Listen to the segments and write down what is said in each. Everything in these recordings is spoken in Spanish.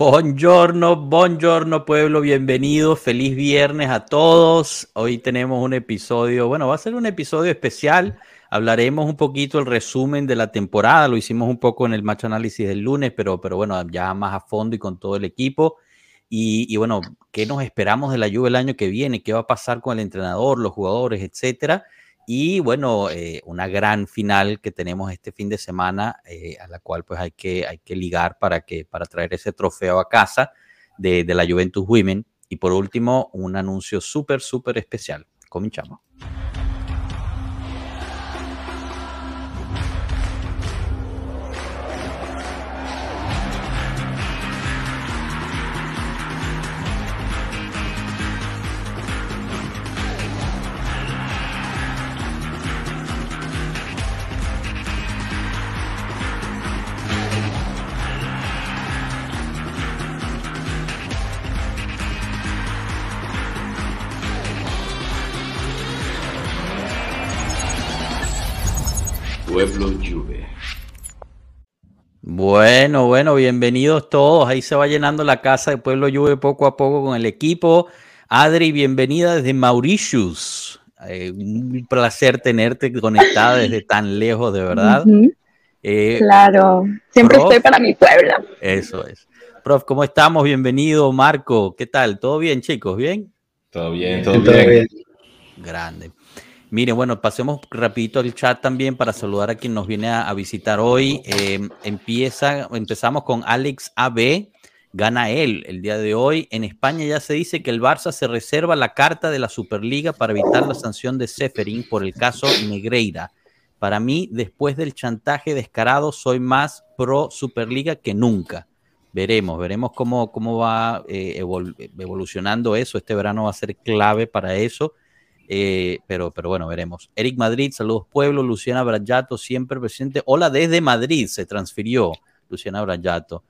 Buongiorno, buongiorno pueblo, bienvenidos, feliz viernes a todos. Hoy tenemos un episodio, bueno, va a ser un episodio especial. Hablaremos un poquito el resumen de la temporada, lo hicimos un poco en el match análisis del lunes, pero, pero bueno, ya más a fondo y con todo el equipo. Y, y, bueno, ¿qué nos esperamos de la Juve el año que viene? ¿Qué va a pasar con el entrenador, los jugadores, etcétera? Y bueno, eh, una gran final que tenemos este fin de semana, eh, a la cual pues hay que, hay que ligar para, que, para traer ese trofeo a casa de, la Juventus Women. Y por último, un anuncio súper, súper especial. Cominchamos. Bueno, bueno, bienvenidos todos. Ahí se va llenando la casa de Pueblo Juve poco a poco con el equipo. Adri, bienvenida desde Mauritius. Eh, un placer tenerte conectada desde tan lejos, de verdad. Uh -huh. eh, claro, siempre prof, estoy para mi pueblo. Eso es. Prof, ¿cómo estamos? Bienvenido, Marco. ¿Qué tal? ¿Todo bien, chicos? ¿Bien? Todo bien, todo, todo bien. bien. Grande. Miren, bueno, pasemos rapidito al chat también para saludar a quien nos viene a, visitar hoy. Eh, empieza, empezamos con Alex AB, gana él el día de hoy. En España ya se dice que el Barça se reserva la carta de la Superliga para evitar la sanción de Seferin por el caso Negreira. Para mí, después del chantaje descarado, soy más pro Superliga que nunca. Veremos, veremos cómo, cómo va eh, evol evolucionando eso. Este verano va a ser clave para eso. Eh, pero, pero bueno, veremos. Eric Madrid, saludos pueblo. Luciana Brayato, siempre presente. Hola desde Madrid, se transfirió Luciana Brayato.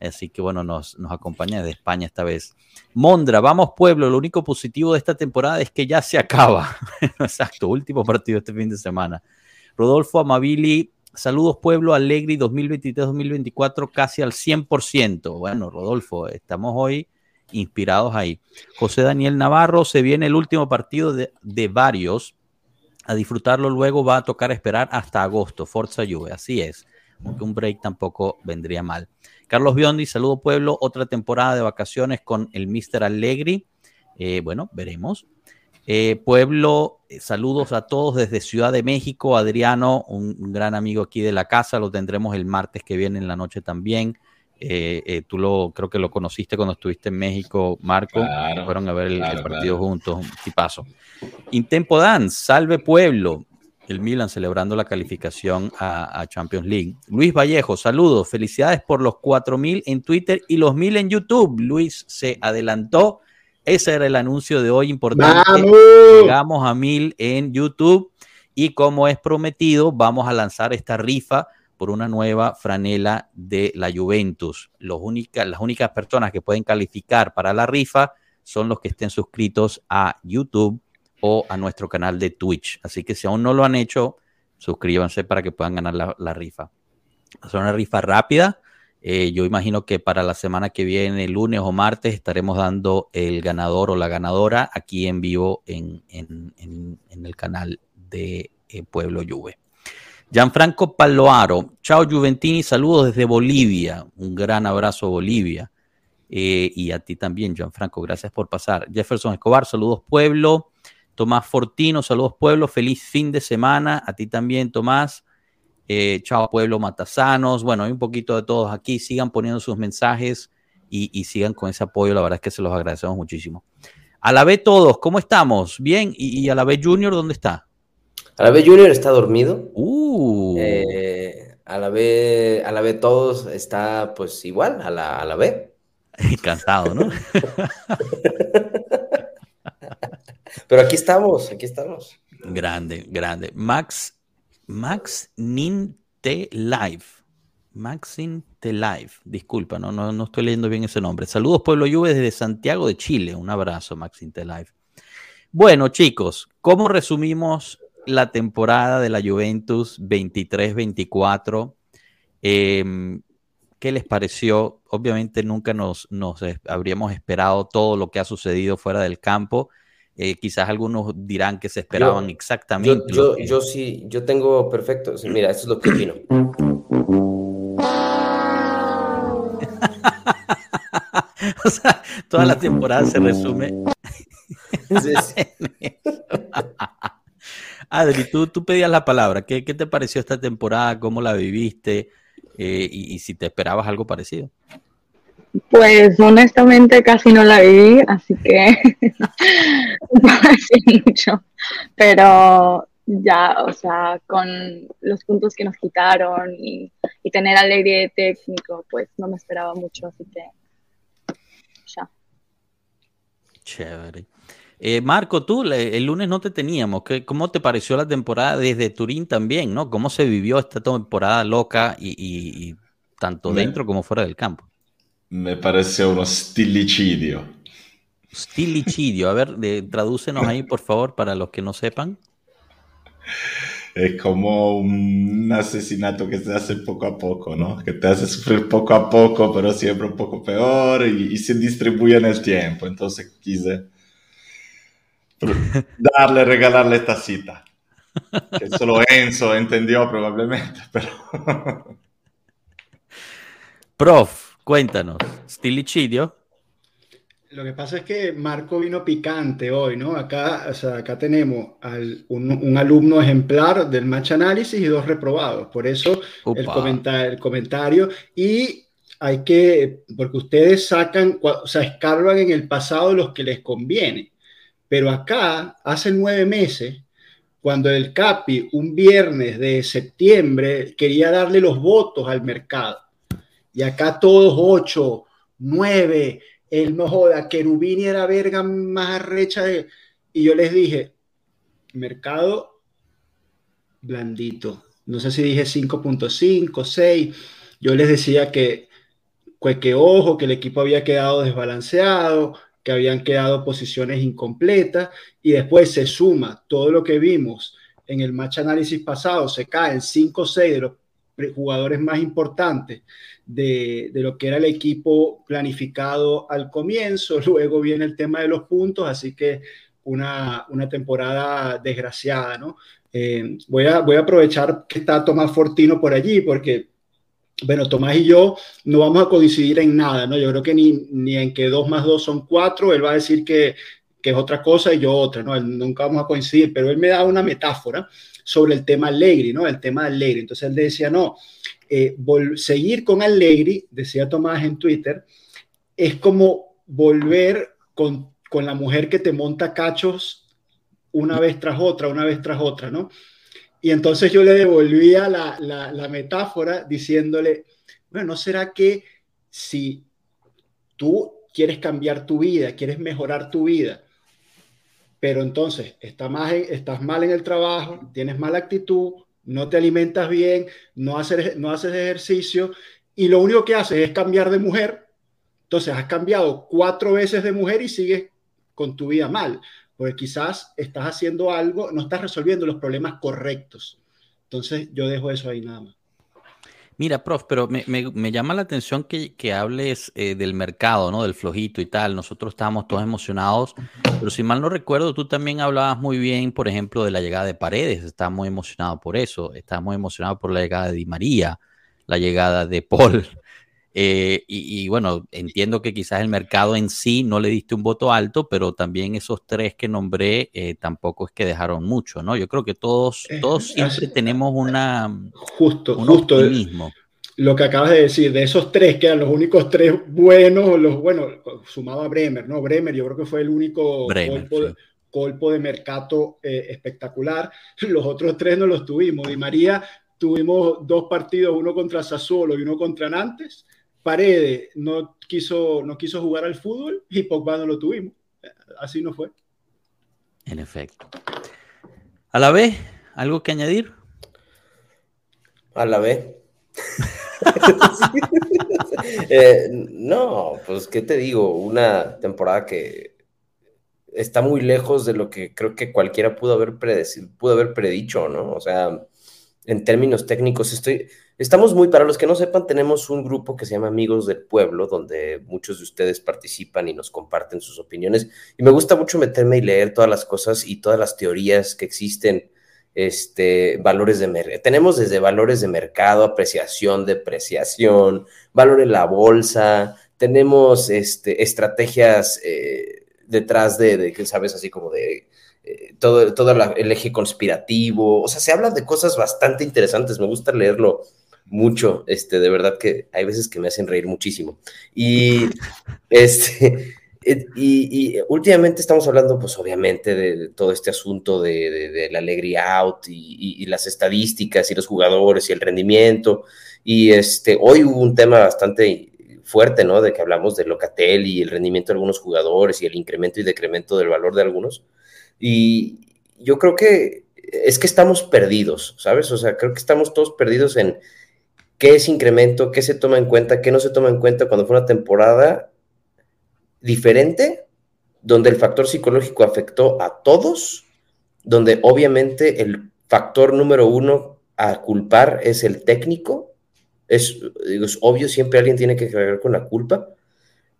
Así que bueno, nos, nos acompaña desde España esta vez. Mondra, vamos pueblo. Lo único positivo de esta temporada es que ya se acaba. Exacto, último partido este fin de semana. Rodolfo Amabili, saludos pueblo. Alegri 2023-2024 casi al 100%. Bueno, Rodolfo, estamos hoy inspirados ahí. José Daniel Navarro, se viene el último partido de, de, varios. A disfrutarlo luego va a tocar esperar hasta agosto. Forza Juve, así es. Aunque un break tampoco vendría mal. Carlos Biondi, saludo pueblo. Otra temporada de vacaciones con el Mr. Allegri. Eh, bueno, veremos. Eh, pueblo, eh, saludos a todos desde Ciudad de México. Adriano, un, gran amigo aquí de la casa. Lo tendremos el martes que viene en la noche también. Eh, eh, tú lo creo que lo conociste cuando estuviste en México, Marco. Claro, fueron a ver el, claro, el partido claro. juntos, un tipazo. Intempo Dance, salve pueblo. El Milan celebrando la calificación a, a, Champions League. Luis Vallejo, saludos, felicidades por los 4000 en Twitter y los 1000 en YouTube. Luis se adelantó. Ese era el anuncio de hoy importante. ¡Vamos! Llegamos a 1000 en YouTube y como es prometido, vamos a lanzar esta rifa por una nueva franela de la Juventus. Los las únicas personas que pueden calificar para la rifa son los que estén suscritos a YouTube o a nuestro canal de Twitch. Así que si aún no lo han hecho, suscríbanse para que puedan ganar la, rifa. Es una rifa rápida. Eh, yo imagino que para la semana que viene, lunes o martes, estaremos dando el ganador o la ganadora aquí en vivo en el canal de eh, Pueblo Juve. Gianfranco Paloaro, chao Juventini, saludos desde Bolivia, un gran abrazo Bolivia. Eh, y a ti también, Gianfranco, gracias por pasar. Jefferson Escobar, saludos pueblo. Tomás Fortino, saludos pueblo, feliz fin de semana. A ti también, Tomás. Eh, chao pueblo Matasanos. Bueno, hay un poquito de todos aquí. Sigan poniendo sus mensajes y, sigan con ese apoyo. La verdad es que se los agradecemos muchísimo. A la vez todos, ¿cómo estamos? Bien. ¿Y, y a la vez Junior dónde está? A la vez Junior está dormido. Uh. Eh, a la vez, a la vez todos está pues igual, a la, a la vez. Cansado, ¿no? Pero aquí estamos, aquí estamos. Grande, grande. Max, Max Ninte Live. Maxin Live. Disculpa, no, no, no estoy leyendo bien ese nombre. Saludos, Pueblo Juve, desde Santiago de Chile. Un abrazo, Maxin Live. Bueno, chicos, ¿cómo resumimos la temporada de la Juventus 23-24? Eh, ¿Qué les pareció? Obviamente nunca nos, nos habríamos esperado todo lo que ha sucedido fuera del campo. Eh, quizás algunos dirán que se esperaban exactamente. Yo, yo, sí, yo tengo perfecto. Mira, eso es lo que opino. o sea, toda la temporada se resume. Adri, tú, tú pedías la palabra. ¿Qué, ¿Qué, te pareció esta temporada? ¿Cómo la viviste? Eh, y, si te esperabas algo parecido. Pues honestamente casi no la vi, así que no decir mucho. Pero ya, o sea, con los puntos que nos quitaron y, y tener alegría de técnico, pues no me esperaba mucho, así que ya. Chévere. Eh, Marco, tú el lunes no te teníamos. ¿Cómo te pareció la temporada desde Turín también? ¿no? ¿Cómo se vivió esta temporada loca y, tanto dentro como fuera del campo? Me pareció un stilicidio. Stilicidio. A ver, tradúcenos ahí, por favor, para los que no sepan. Es como un asesinato que se hace poco a poco, ¿no? Que te hace sufrir poco a poco, pero siempre un poco peor y, y se distribuye en el tiempo. Entonces quise darle, regalarle esta cita. Que solo Enzo entendió probablemente, pero... Prof, cuéntanos, ¿stilicidio? Lo que pasa es que Marco vino picante hoy, ¿no? Acá, o sea, acá tenemos al, un, alumno ejemplar del match análisis y dos reprobados. Por eso el, el comentario. Y hay que, porque ustedes sacan, o sea, escarban en el pasado los que les conviene. Pero acá, hace nueve meses, cuando el CAPI un viernes de septiembre quería darle los votos al mercado, y acá todos ocho, nueve, el no joda, Kerubini era verga más arrecha de... Y yo les dije, mercado blandito. No sé si dije 5.5, 6. Yo les decía que, que, que ojo, que el equipo había quedado desbalanceado, que habían quedado posiciones incompletas y después se suma todo lo que vimos en el match análisis pasado, se caen 5 o 6 de los jugadores más importantes de, de, lo que era el equipo planificado al comienzo, luego viene el tema de los puntos, así que una, una temporada desgraciada, ¿no? Eh, voy, a, voy a aprovechar que está Tomás Fortino por allí, porque bueno, Tomás y yo no vamos a coincidir en nada, ¿no? Yo creo que ni, ni en que dos más dos son cuatro, él va a decir que, que, es otra cosa y yo otra, ¿no? nunca vamos a coincidir, pero él me da una metáfora sobre el tema Allegri, ¿no? El tema Allegri. Entonces él decía, no, eh, seguir con Allegri, decía Tomás en Twitter, es como volver con, con la mujer que te monta cachos una vez tras otra, una vez tras otra, ¿no? Y entonces yo le devolvía la, la, metáfora diciéndole, bueno, ¿no será que si tú quieres cambiar tu vida, quieres mejorar tu vida, pero entonces estás mal en el trabajo, tienes mala actitud, no te alimentas bien, no haces, no haces ejercicio y lo único que haces es cambiar de mujer, entonces has cambiado cuatro veces de mujer y sigues con tu vida mal porque quizás estás haciendo algo, no estás resolviendo los problemas correctos. Entonces yo dejo eso ahí nada más. Mira, prof, pero me, me, llama la atención que, que hables eh, del mercado, ¿no? Del flojito y tal. Nosotros estábamos todos emocionados, pero si mal no recuerdo, tú también hablabas muy bien, por ejemplo, de la llegada de Paredes. Estás muy emocionado por eso. Estás muy emocionado por la llegada de Di María, la llegada de Paul. Eh, y, bueno, entiendo que quizás el mercado en sí no le diste un voto alto, pero también esos tres que nombré eh, tampoco es que dejaron mucho, ¿no? Yo creo que todos, eh, todos siempre tenemos una, justo, un justo optimismo. Lo que acabas de decir, de esos tres que eran los únicos tres buenos, los bueno, sumado a Bremer, ¿no? Bremer, yo creo que fue el único colpo, de, mercado espectacular. Los otros tres no los tuvimos. Di María tuvimos dos partidos, uno contra Sassuolo y uno contra Nantes Paredes no quiso, no quiso jugar al fútbol y Pogba no lo tuvimos. Así no fue. En efecto. A la vez, ¿algo que añadir? A la vez. Eh, no, pues qué te digo, una temporada que está muy lejos de lo que creo que cualquiera pudo haber, pudo haber predicho, ¿no? O sea, en términos técnicos, estoy, Estamos muy, para los que no sepan, tenemos un grupo que se llama Amigos del Pueblo, donde muchos de ustedes participan y nos comparten sus opiniones. Y me gusta mucho meterme y leer todas las cosas y todas las teorías que existen, este, valores de mercado. Tenemos desde valores de mercado, apreciación, depreciación, valor en la bolsa, tenemos este, estrategias eh, detrás de, de, ¿sabes? Así como de eh, todo, todo el eje conspirativo. O sea, se habla de cosas bastante interesantes. Me gusta leerlo mucho, este, de verdad que hay veces que me hacen reír muchísimo. Y, este, y, últimamente estamos hablando, pues obviamente, de, todo este asunto de, la alegría out y, las estadísticas y los jugadores y el rendimiento. Y este, hoy hubo un tema bastante fuerte, ¿no? De que hablamos de Locatel y el rendimiento de algunos jugadores y el incremento y decremento del valor de algunos. Y yo creo que es que estamos perdidos, ¿sabes? O sea, creo que estamos todos perdidos en qué es incremento, qué se toma en cuenta, qué no se toma en cuenta cuando fue una temporada diferente, donde el factor psicológico afectó a todos, donde obviamente el factor número uno a culpar es el técnico. Es, es obvio, siempre alguien tiene que cargar con la culpa,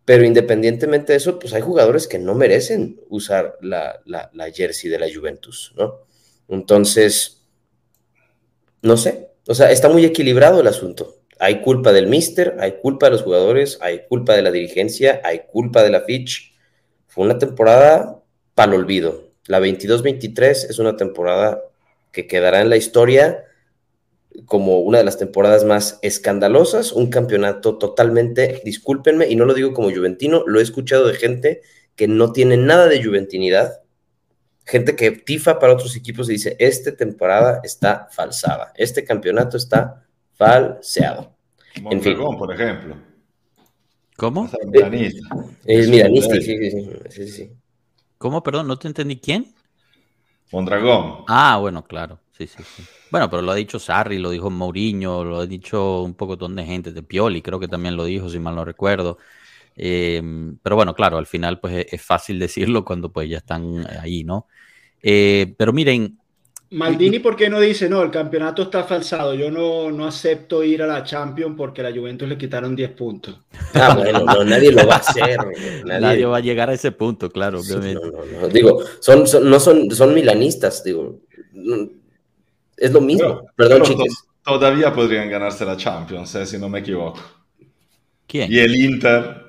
pero independientemente de eso, pues hay jugadores que no merecen usar la, la, la jersey de la Juventus, ¿no? Entonces, no sé, o sea, está muy equilibrado el asunto. Hay culpa del mister, hay culpa de los jugadores, hay culpa de la dirigencia, hay culpa de la Fitch. Fue una temporada para el olvido. La 22-23 es una temporada que quedará en la historia como una de las temporadas más escandalosas, un campeonato totalmente, discúlpenme, y no lo digo como juventino, lo he escuchado de gente que no tiene nada de juventinidad, gente que tifa para otros equipos y dice, esta temporada está falsada, este campeonato está falseado. Mondragón, por ejemplo. ¿Cómo? Es milanista, sí, sí, sí, ¿Cómo? Perdón, no te entendí. ¿Quién? Mondragón. Ah, bueno, claro. Sí, sí, sí. Bueno, pero lo ha dicho Sarri, lo dijo Mourinho, lo ha dicho un poco de gente, de Pioli, creo que también lo dijo, si mal no recuerdo. Em, pero bueno, claro, al final pues es, fácil decirlo cuando pues ya están ahí, ¿no? Eh, pero miren... Maldini, ¿por qué no dice, no, el campeonato está falsado, yo no, no acepto ir a la Champions porque a la Juventus le quitaron 10 puntos? Ah, bueno, no, nadie lo va a hacer. Nadie, va a llegar a ese punto, claro, obviamente. Digo, son, no son, son milanistas, digo, es lo mismo. Perdón, chicos. Todavía podrían ganarse la Champions, eh, si no me equivoco. ¿Quién? Y el Inter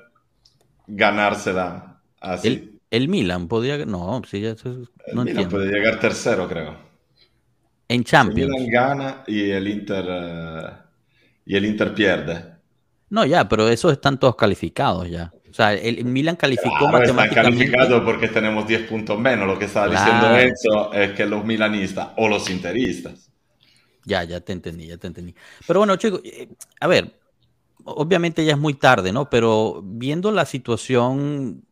ganársela así. El, el Milan podría. No, sí, ya, no el Milan puede llegar tercero, creo. En Champions. El Milan gana y el Inter. Uh, y el Inter pierde. No, ya, pero esos están todos calificados ya. O sea, el Milan calificó claro. Están calificados porque tenemos 10 puntos menos. Lo que estaba claro. diciendo eso es que los milanistas o los interistas. Ya, ya te entendí, ya te entendí. Pero bueno, chicos, eh, a ver, obviamente ya es muy tarde, ¿no? Pero viendo la situación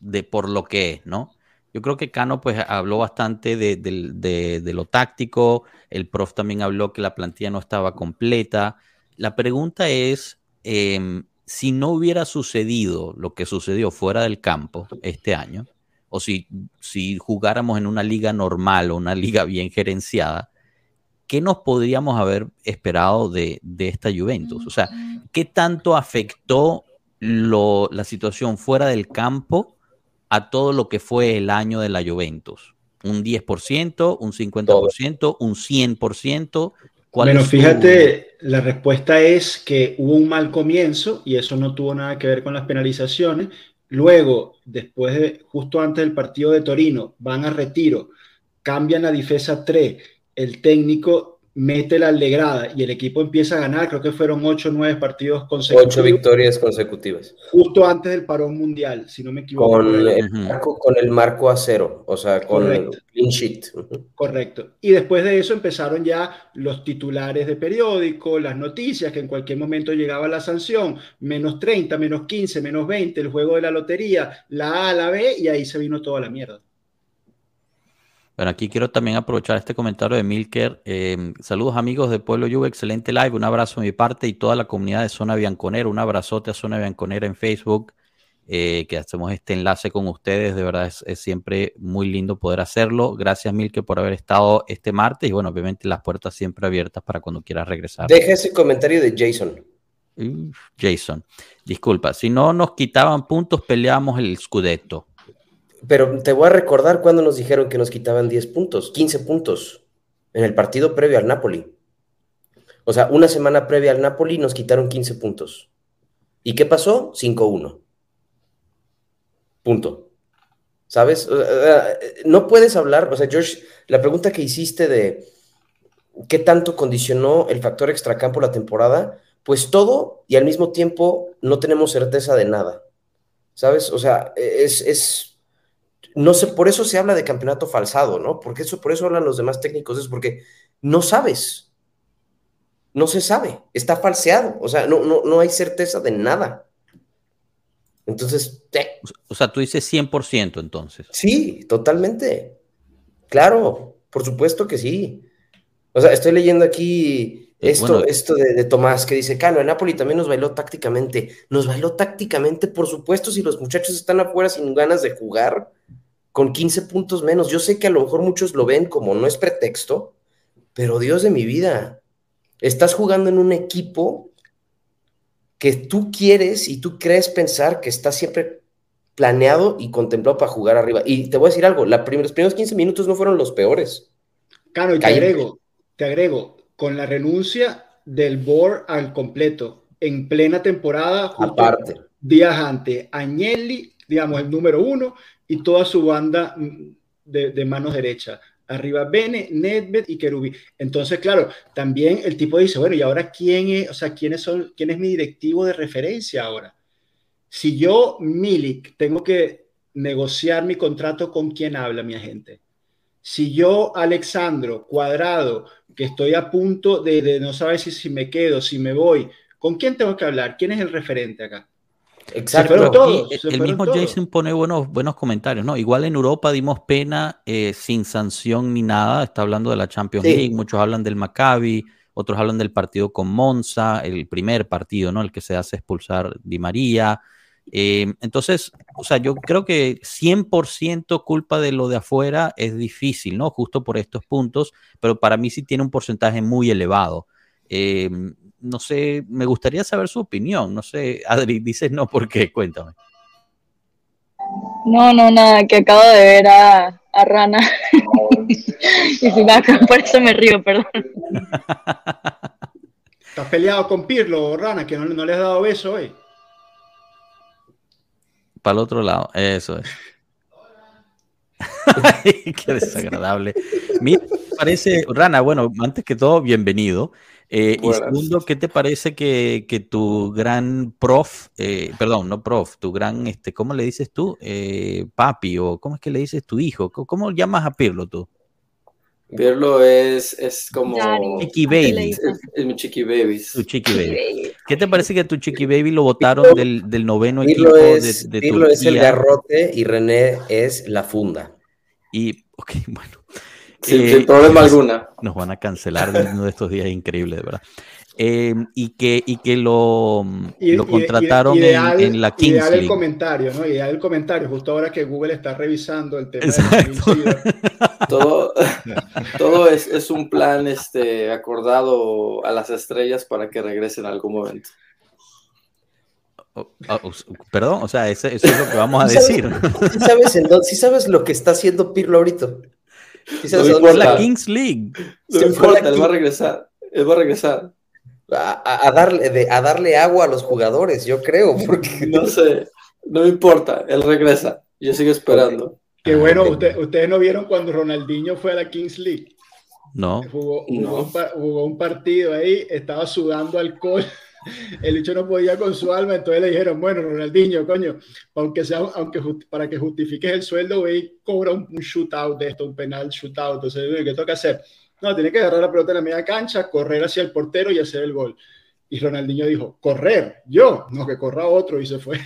de por lo que es, ¿no? Yo creo que Cano pues habló bastante de, lo táctico, el prof también habló que la plantilla no estaba completa. La pregunta es, eh, si no hubiera sucedido lo que sucedió fuera del campo este año, o si jugáramos en una liga normal o una liga bien gerenciada, ¿qué nos podríamos haber esperado de, esta Juventus? O sea, ¿qué tanto afectó la situación fuera del campo a todo lo que fue el año de la Juventus? ¿Un 10%, un 50%, un 100%? bueno, fíjate, la respuesta es que hubo un mal comienzo y eso no tuvo nada que ver con las penalizaciones. Luego, después de, justo antes del partido de Torino, van a retiro, cambian la defensa 3, el técnico mete la alegrada y el equipo empieza a ganar, creo que fueron 8 o 9 partidos consecutivos. 8 victorias consecutivas. Justo antes del parón mundial, si no me equivoco. Con el, marco, con el marco a cero, o sea, con Correcto. el clean sheet. Correcto. Y después de eso empezaron ya los titulares de periódico, las noticias, que en cualquier momento llegaba la sanción, menos 30, menos 15, menos 20, el juego de la lotería, la A, la B, y ahí se vino toda la mierda. Bueno, aquí quiero también aprovechar este comentario de Milker. Eh, saludos amigos de Pueblo Juve, excelente live. Un abrazo de mi parte y toda la comunidad de Zona Bianconera. Un abrazote a Zona Bianconera en Facebook eh, que hacemos este enlace con ustedes. De verdad es, siempre muy lindo poder hacerlo. Gracias, Milke, por haber estado este martes y bueno, obviamente las puertas siempre abiertas para cuando quieras regresar. Deja ese comentario de Jason. Jason, disculpa, si no nos quitaban puntos, peleábamos el Scudetto. Pero te voy a recordar cuando nos dijeron que nos quitaban 10 puntos, 15 puntos en el partido previo al Napoli. O sea, una semana previa al Napoli nos quitaron 15 puntos. ¿Y qué pasó? 5-1. Punto. ¿Sabes? No puedes hablar, o sea, George, la pregunta que hiciste de qué tanto condicionó el factor extracampo la temporada, pues todo y al mismo tiempo no tenemos certeza de nada. ¿Sabes? O sea, es no sé, por eso se habla de campeonato falsado, ¿no? Porque eso, por eso hablan los demás técnicos, es porque no sabes. No se sabe, está falseado, o sea, no, no, no hay certeza de nada. Entonces, o sea, tú dices 100% entonces. Sí, totalmente. Claro, por supuesto que sí. O sea, estoy leyendo aquí eh, esto, esto de, Tomás que dice, Cano, el Napoli también nos bailó tácticamente. Nos bailó tácticamente, por supuesto, si los muchachos están afuera sin ganas de jugar, con 15 puntos menos. Yo sé que a lo mejor muchos lo ven como no es pretexto, pero Dios de mi vida, estás jugando en un equipo que tú quieres y tú crees pensar que está siempre planeado y contemplado para jugar arriba. Y te voy a decir algo, la los primeros 15 minutos no fueron los peores. Claro, y te agrego, te agrego, con la renuncia del board al completo en plena temporada, aparte, días antes, Agnelli, digamos, el número uno, y toda su banda mm, de, de manos derecha arriba Bene, Nedved y Kerubi. Entonces, claro, también el tipo dice, bueno, ¿y ahora quién es, o sea, quiénes son, quién es mi directivo de referencia ahora? Si yo, Milik, tengo que negociar mi contrato con quién habla mi agente. Si yo, Alexandro, cuadrado, que estoy a punto de, de no saber si, si me quedo, si me voy, ¿con quién tengo que hablar? ¿Quién es el referente acá? Exacto. el mismo Jason pone buenos, buenos comentarios, ¿no? Igual en Europa dimos pena eh, sin sanción ni nada. Está hablando de la Champions League, muchos hablan del Maccabi, otros hablan del partido con Monza, el primer partido, ¿no? El que se hace expulsar Di María. Eh, entonces, o sea, yo creo que 100% culpa de lo de afuera es difícil, ¿no? Justo por estos puntos, pero para mí sí tiene un porcentaje muy elevado. Eh, no sé, me gustaría saber su opinión. No sé, Adri, dices no, ¿por qué? Cuéntame. No, no, nada, que acabo de ver a, Rana. y si me por eso me río, perdón. ¿Estás peleado con Pirlo, Rana, que no, no le has dado beso hoy? Para el otro lado, eso es. Qué desagradable. Mira, parece, Rana, bueno, antes que todo, bienvenido. Eh, y segundo, ¿qué te parece que, que tu gran prof, eh, perdón, no prof, tu gran, este, ¿cómo le dices tú? Eh, papi, o ¿cómo es que le dices tu hijo? ¿Cómo, llamas a Pirlo tú? Pirlo es, es como... Chiqui Baby. Es, mi Chiqui Baby. Tu Chiqui Baby. ¿Qué te parece que tu Chiqui Baby lo votaron del, del, noveno equipo es, de, de Pirlo es el garrote y René es la funda. Y, ok, bueno. Sin, eh, problema alguna. Nos van a cancelar de uno de estos días increíbles, de verdad. Eh, y, que, y que lo, lo contrataron en, la Kings ideal el comentario, ¿no? Ideal el comentario, justo ahora que Google está revisando el tema. todo todo es, es, un plan este, acordado a las estrellas para que regresen en algún momento. Oh, oh, perdón, o sea, eso, es lo que vamos a decir. ¿sabes, ¿sí sabes lo que está haciendo Pirlo ahorita? No la Kings League. No importa, él va a regresar. Él va a regresar. A, darle, a darle agua a los jugadores, yo creo. Porque... No sé, no me importa, él regresa. Yo sigo esperando. Qué bueno, ustedes no vieron cuando Ronaldinho fue a la Kings League. No. Jugó, jugó un partido ahí, estaba sudando alcohol el hecho no podía con su alma, entonces le dijeron, bueno, Ronaldinho, coño, aunque sea, aunque para que justifiques el sueldo, ve cobra un, shootout de esto, un penal shootout, entonces, ¿qué toca hacer? No, tiene que agarrar la pelota en la media cancha, correr hacia el portero y hacer el gol. Y Ronaldinho dijo, correr, yo, no, que corra otro, y se fue.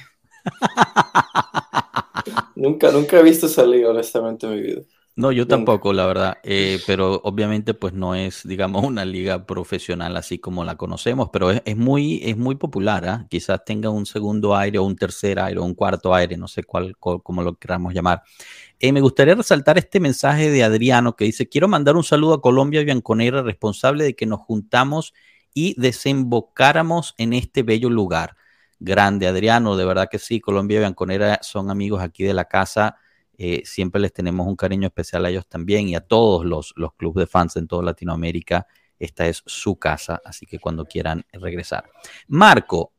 nunca, nunca he visto esa liga, honestamente, en mi vida. No, yo tampoco, la verdad, eh, pero obviamente pues no es, digamos, una liga profesional así como la conocemos, pero es, muy, es muy popular, ¿ah? quizás tenga un segundo aire o un tercer aire o un cuarto aire, no sé cuál, cómo lo queramos llamar. Eh, me gustaría resaltar este mensaje de Adriano que dice, quiero mandar un saludo a Colombia Bianconera, responsable de que nos juntamos y desembocáramos en este bello lugar. Grande, Adriano, de verdad que sí, Colombia Bianconera son amigos aquí de la casa eh, siempre les tenemos un cariño especial a ellos también y a todos los, los clubes de fans en toda Latinoamérica. Esta es su casa, así que cuando quieran regresar. Marco,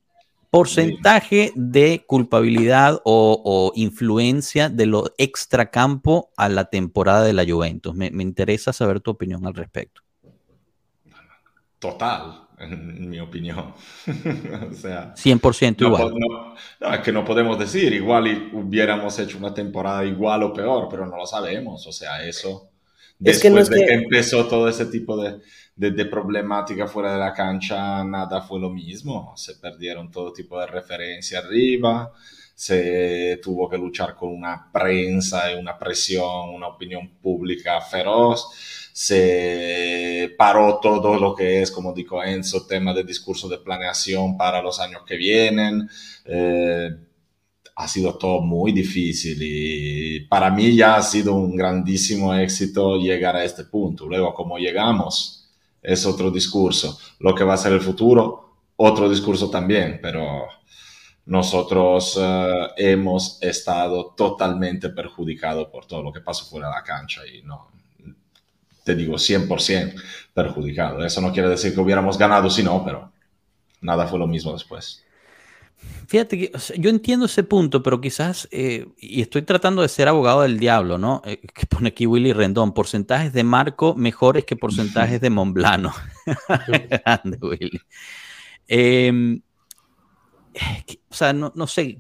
porcentaje de culpabilidad o, influencia de lo extracampo a la temporada de la Juventus. me interesa saber tu opinión al respecto. Total, en mi opinión. o sea, 100% igual. No, es que no podemos decir, igual y hubiéramos hecho una temporada igual o peor, pero no lo sabemos. O sea, eso, después de que... empezó todo ese tipo de, de, de, problemática fuera de la cancha, nada fue lo mismo. Se perdieron todo tipo de referencia arriba, se tuvo que luchar con una prensa y una presión, una opinión pública feroz se paró todo lo que es, como dijo Enzo, tema de discurso de planeación para los años que vienen. Eh, ha sido todo muy difícil y para mí ya ha sido un grandísimo éxito llegar a este punto. Luego, como llegamos, es otro discurso. Lo que va a ser el futuro, otro discurso también, pero nosotros eh, hemos estado totalmente perjudicados por todo lo que pasó fuera de la cancha y no, te digo, 100% perjudicado. Eso no quiere decir que hubiéramos ganado si no, pero nada fue lo mismo después. Fíjate que yo entiendo ese punto, pero quizás, eh, y estoy tratando de ser abogado del diablo, ¿no? Eh, que pone aquí Willy Rendón, porcentajes de Marco mejores que porcentajes de Monblano. Grande, Willy. Em, o sea, no, no sé,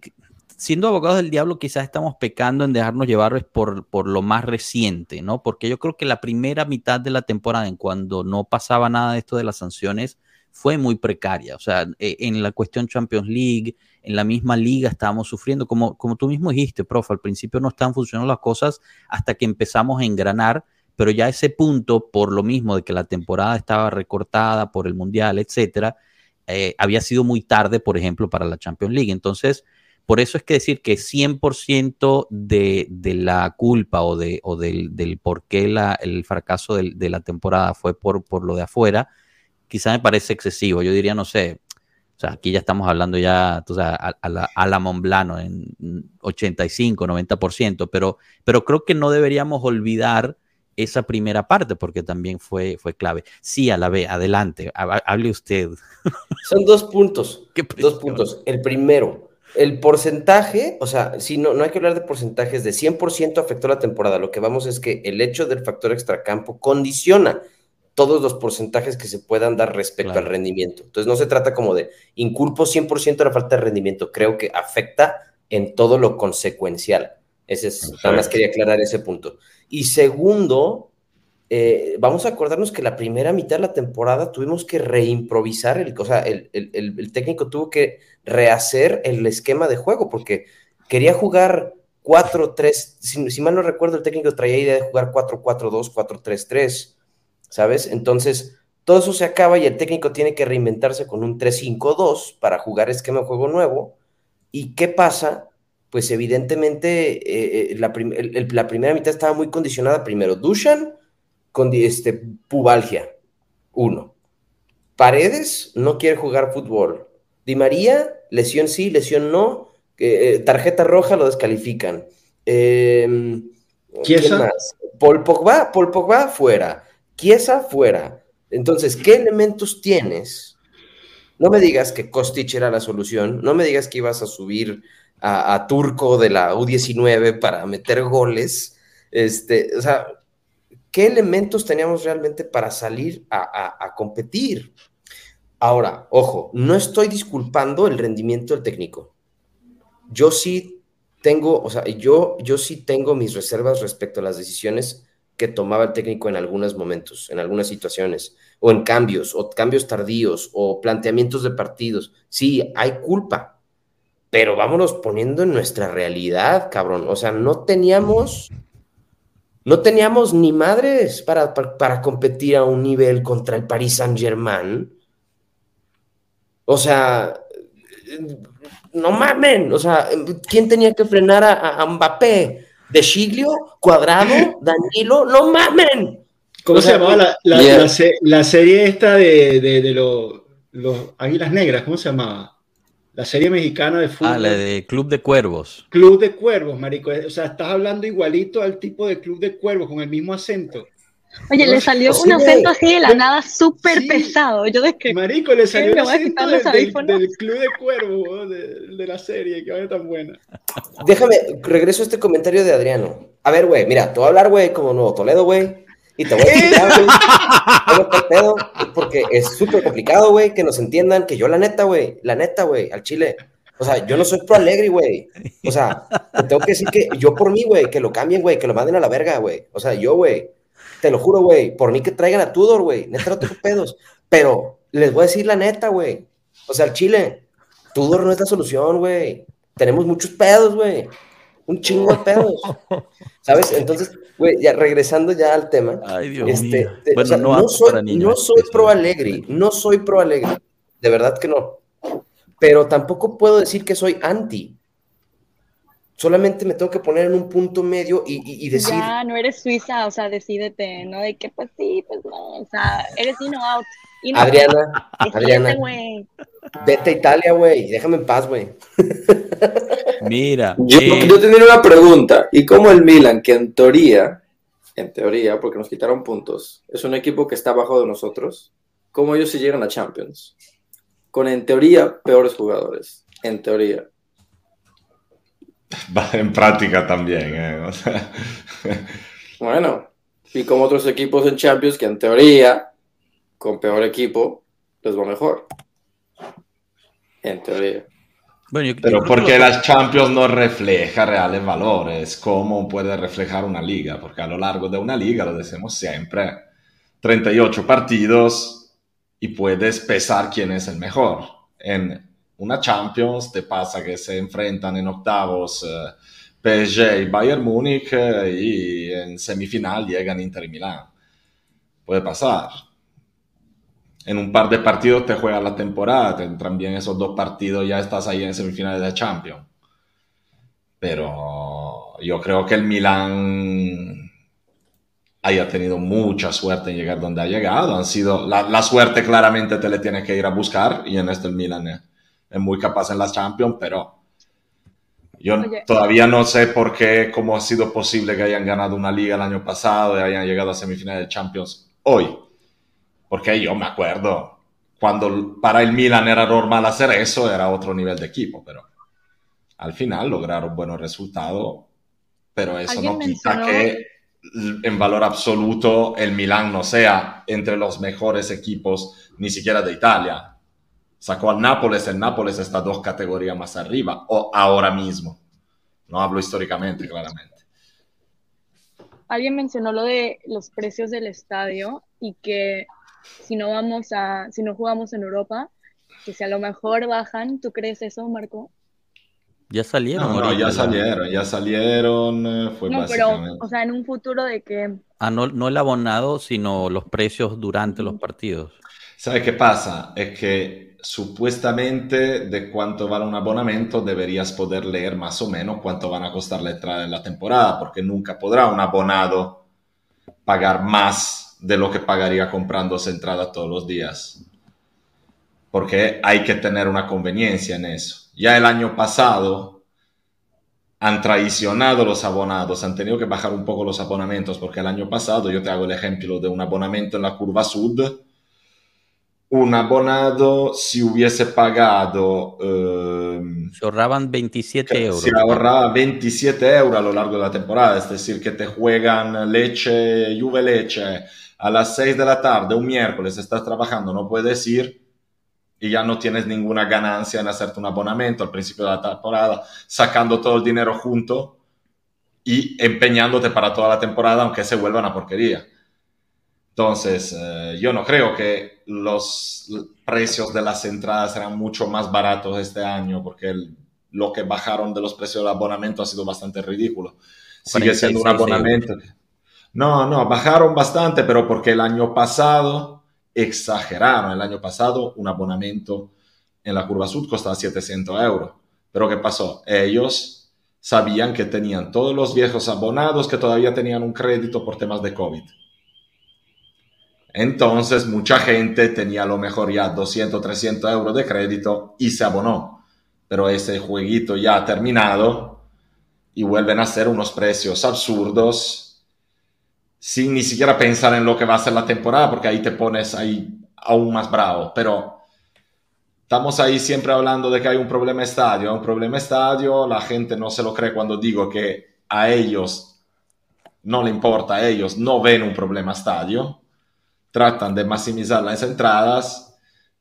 siendo abogados del diablo, quizás estamos pecando en dejarnos llevar por, por lo más reciente, ¿no? Porque yo creo que la primera mitad de la temporada, en cuando no pasaba nada de esto de las sanciones, fue muy precaria. O sea, e, en la cuestión Champions League, en la misma liga estábamos sufriendo, como, como tú mismo dijiste, profe, al principio no estaban funcionando las cosas hasta que empezamos a engranar, pero ya ese punto, por lo mismo de que la temporada estaba recortada por el Mundial, etcétera, eh, había sido muy tarde, por ejemplo, para la Champions League. Entonces, por eso es que decir que 100% de, de, la culpa o, de, o del, del, por qué la, el fracaso de, de, la temporada fue por, por lo de afuera, quizá me parece excesivo. Yo diría, no sé, o sea, aquí ya estamos hablando ya o sea, a, la, a la Monblano en 85, 90%, pero, pero creo que no deberíamos olvidar esa primera parte porque también fue, fue clave. Sí, a la B, adelante, hable usted. Son dos puntos. dos puntos. El primero, el porcentaje, o sea, sí, no, no hay que hablar de porcentajes, de 100% afectó la temporada. Lo que vamos es que el hecho del factor extracampo condiciona todos los porcentajes que se puedan dar respecto al rendimiento. Entonces, no se trata como de inculpo 100% la falta de rendimiento, creo que afecta en todo lo consecuencial. Ese es, nada más quería aclarar ese punto. Y segundo, eh, vamos a acordarnos que la primera mitad de la temporada tuvimos que reimprovisar, el, o sea, el, el, técnico tuvo que rehacer el esquema de juego porque quería jugar 4-3, si, si, mal no recuerdo, el técnico traía idea de jugar 4-4-2, 4-3-3, ¿sabes? Entonces, todo eso se acaba y el técnico tiene que reinventarse con un 3-5-2 para jugar esquema de juego nuevo. ¿Y qué pasa? Pues evidentemente eh, eh, la, la primera mitad estaba muy condicionada primero. Dushan con este, pubalgia, uno. Paredes no quiere jugar fútbol. Di María, lesión sí, lesión no. Eh, tarjeta roja lo descalifican. Eh, ¿Quién más? Paul Pogba, Paul Pogba fuera. Chiesa fuera. Entonces, ¿qué elementos tienes? No me digas que Kostic era la solución. No me digas que ibas a subir a, a Turco de la U19 para meter goles. Este, o sea, ¿Qué elementos teníamos realmente para salir a, competir? Ahora, ojo, no estoy disculpando el rendimiento del técnico. Yo sí tengo, o sea, yo, yo sí tengo mis reservas respecto a las decisiones que tomaba el técnico en algunos momentos, en algunas situaciones, o en cambios, o cambios tardíos, o planteamientos de partidos. Sí, hay culpa, pero vámonos poniendo en nuestra realidad, cabrón. O sea, no teníamos no teníamos ni madres para, para, competir a un nivel contra el Paris Saint Germain. O sea, no mamen, o sea, ¿quién tenía que frenar a, Mbappé? ¿De Chiglio? ¿Cuadrado? ¿Danilo? ¡No mamen! ¿Cómo se llamaba la, serie esta de, los Águilas Negras? ¿Cómo se llamaba? La serie mexicana de fútbol. Ah, la de Club de Cuervos. Club de Cuervos, marico. O sea, estás hablando igualito al tipo de Club de Cuervos, con el mismo acento. Oye, le salió un acento así de la nada súper pesado. Yo que, Marico, le salió el acento del, Club de Cuervos, de, la serie, que vaya tan buena. Déjame, regreso a este comentario de Adriano. A ver, güey, mira, te voy a hablar, güey, como Nuevo Toledo, güey. Y te voy a explicar, güey, porque es súper complicado, güey, que nos entiendan que yo la neta, güey, la neta, güey, al chile. O sea, yo no soy pro alegre, güey. O sea, te tengo que decir que yo por mí, güey, que lo cambien, güey, que lo manden a la verga, güey. O sea, yo, güey, te lo juro, güey, por mí que traigan a Tudor, güey. Neta no tengo pedos. Pero les voy a decir la neta, güey. O sea, al chile, Tudor no es la solución, güey. Tenemos muchos pedos, güey. Un chingo de pedos. ¿Sabes? Entonces, Güey, ya regresando ya al tema. Ay, Dios este, bueno, no, soy, no soy pro alegre, no soy pro alegre, de verdad que no. Pero tampoco puedo decir que soy anti. Solamente me tengo que poner en un punto medio y, y, decir. Ya, no eres suiza, o sea, decídete, ¿no? De que pues sí, pues no, o sea, eres in out. Adriana, Adriana. Vete a Italia, güey, déjame en paz, güey. Mira. Yo, eh, yo tenía una pregunta. ¿Y cómo el Milan, que en teoría, en teoría, porque nos quitaron puntos, es un equipo que está abajo de nosotros, cómo ellos se llegan a Champions? Con, en teoría, peores jugadores. En teoría. Va en práctica también, ¿eh? bueno, y como otros equipos en Champions que en teoría, con peor equipo, les va mejor. En teoría. Pero porque las Champions no refleja reales valores, ¿cómo puede reflejar una liga? Porque a lo largo de una liga, lo decimos siempre, 38 partidos y puedes pesar quién es el mejor. En una Champions te pasa que se enfrentan en octavos eh, PSG y Bayern Múnich eh, y en semifinal llegan Inter y Milán. Puede pasar en un par de partidos te juegas la temporada, te entran bien esos dos partidos, ya estás ahí en semifinales de Champions. Pero yo creo que el Milan haya tenido mucha suerte en llegar donde ha llegado. Han sido, la, suerte claramente te le tiene que ir a buscar y en este el Milan es, muy capaz en las Champions, pero yo todavía no sé por qué, cómo ha sido posible que hayan ganado una liga el año pasado y hayan llegado a semifinales de Champions hoy porque yo me acuerdo, cuando para el Milan era normal hacer eso, era otro nivel de equipo, pero al final lograron buenos resultados, pero eso no quita que en valor absoluto el Milan no sea entre los mejores equipos ni siquiera de Italia. Sacó al Nápoles, el Nápoles está dos categorías más arriba, o ahora mismo. No hablo históricamente, claramente. Alguien mencionó lo de los precios del estadio y que si no vamos a, si no jugamos en Europa, que si a lo mejor bajan, ¿tú crees eso, Marco? Ya salieron. No, ya salieron, ya salieron. Eh, fue no, pero, o sea, en un futuro de que... Ah, no, no el abonado, sino los precios durante los partidos. ¿Sabes qué pasa? Es que supuestamente de cuánto vale un abonamiento deberías poder leer más o menos cuánto van a costar la entrada en la temporada, porque nunca podrá un abonado pagar más de lo que pagaría comprando entrada todos los días. Porque hay que tener una conveniencia en eso. Ya el año pasado han traicionado los abonados, han tenido que bajar un poco los abonamientos, porque el año pasado, yo te hago el ejemplo de un abonamiento en la curva sud, un abonado si hubiese pagado... Em, se ahorraban 27 euros. Se ahorraba 27 euros a lo largo de la temporada, es decir, que te juegan leche, Juve leche, a las 6 de la tarde, un miércoles, estás trabajando, no puedes ir y ya no tienes ninguna ganancia en hacerte un abonamiento al principio de la temporada, sacando todo el dinero junto y empeñándote para toda la temporada, aunque se vuelva una porquería. Entonces, eh, yo no creo que los precios de las entradas serán mucho más baratos este año, porque lo que bajaron de los precios del abonamiento ha sido bastante ridículo. Sigue siendo un abonamiento. No, no, bajaron bastante, pero porque el año pasado exageraron. El año pasado un abonamiento en la curva sud costaba 700 euros. Pero ¿qué pasó? Ellos sabían que tenían todos los viejos abonados que todavía tenían un crédito por temas de COVID. Entonces mucha gente tenía a lo mejor ya 200, 300 euros de crédito y se abonó. Pero ese jueguito ya ha terminado y vuelven a ser unos precios absurdos sin ni siquiera pensar en lo que va a ser la temporada, porque ahí te pones ahí aún más bravo. Pero estamos ahí siempre hablando de que hay un problema estadio, hay un problema estadio, la gente no se lo cree cuando digo que a ellos no le importa, a ellos no ven un problema estadio tratan de maximizar las entradas,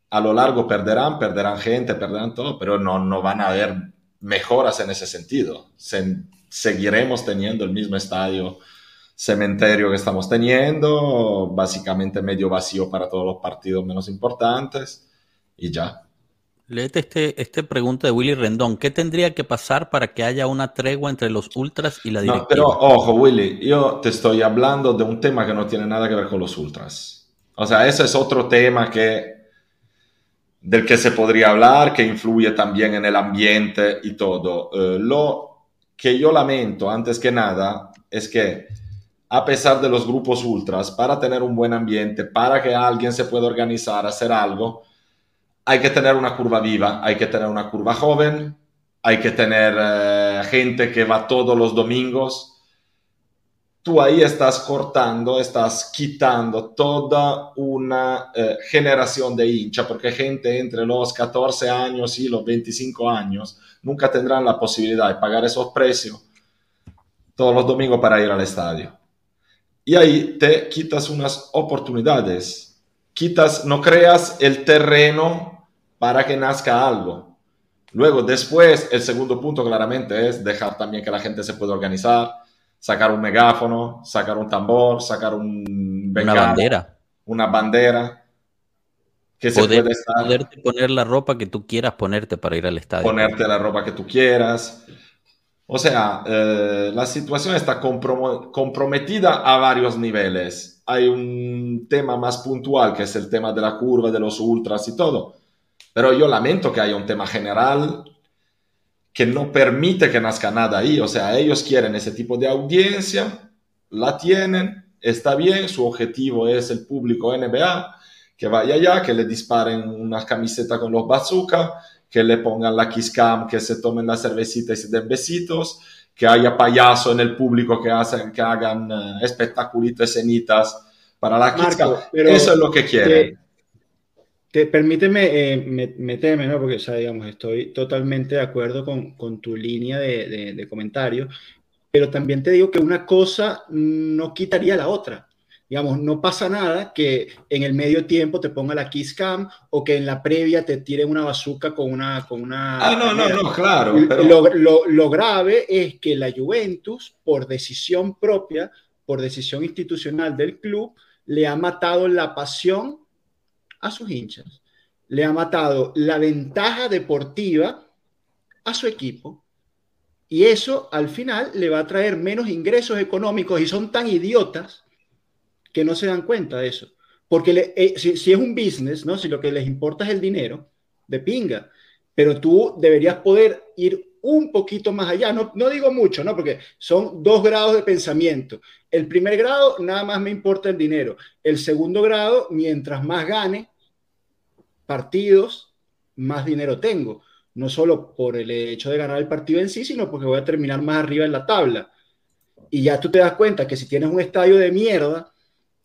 a lo largo perderán, perderán gente, perderán todo, pero no, no van a haber mejoras en ese sentido. seguiremos teniendo el mismo estadio cementerio que estamos teniendo, básicamente medio vacío para todos los partidos menos importantes y ya. Léete este, este pregunta de Willy Rendón. ¿Qué tendría que pasar para que haya una tregua entre los ultras y la directiva? No, pero ojo, Willy, yo te estoy hablando de un tema que no tiene nada que ver con los ultras. O sea, ese es otro tema que, del que se podría hablar, que influye también en el ambiente y todo. Eh, lo que yo lamento, antes que nada, es que a pesar de los grupos ultras, para tener un buen ambiente, para que alguien se pueda organizar, hacer algo, hay que tener una curva viva, hay que tener una curva joven, hay que tener eh, gente que va todos los domingos, tú ahí estás cortando, estás quitando toda una eh, generación de hincha, porque gente entre los 14 años y los 25 años nunca tendrán la posibilidad de pagar esos precios todos los domingos para ir al estadio. Y ahí te quitas unas oportunidades, quitas, no creas el terreno para que nazca algo. Luego, después, el segundo punto claramente es dejar también que la gente se pueda organizar, sacar un megáfono, sacar un tambor, sacar un una bandera. Una bandera. Que se puede estar, poderte poner la ropa que tú quieras ponerte para ir al estadio. Ponerte la ropa que tú quieras. O sea, eh, la situación está comprometida a varios niveles. Hay un tema más puntual, que es el tema de la curva, de los ultras y todo. Pero yo lamento que haya un tema general que no permite que nazca nada ahí. O sea, ellos quieren ese tipo de audiencia, la tienen, está bien, su objetivo es el público NBA, que vaya allá, que le disparen una camiseta con los bazooka, que le pongan la kiss cam, que se tomen la cervecita y se den besitos, que haya payaso en el público que, hacen, que hagan uh, espectaculitos, escenitas para la kiss cam. Eso es lo que quieren permíteme eh, meterme, ¿no? Porque, o sea, digamos, estoy totalmente de acuerdo con, con tu línea de, de, comentario, pero también te digo que una cosa no quitaría la otra. Digamos, no pasa nada que en el medio tiempo te ponga la kiss cam o que en la previa te tiren una bazuca con una... Con una ah, no, no, no, claro. Lo, lo, lo grave es que la Juventus, por decisión propia, por decisión institucional del club, le ha matado la pasión a sus hinchas. Le ha matado la ventaja deportiva a su equipo. Y eso al final le va a traer menos ingresos económicos y son tan idiotas que no se dan cuenta de eso. Porque eh, si, es un business, ¿no? si lo que les importa es el dinero, de pinga. Pero tú deberías poder ir un poquito más allá. No, no digo mucho, ¿no? Porque son dos grados de pensamiento. El primer grado, nada más me importa el dinero. El segundo grado, mientras más gane partidos, más dinero tengo. No solo por el hecho de ganar el partido en sí, sino porque voy a terminar más arriba en la tabla. Y ya tú te das cuenta que si tienes un estadio de mierda,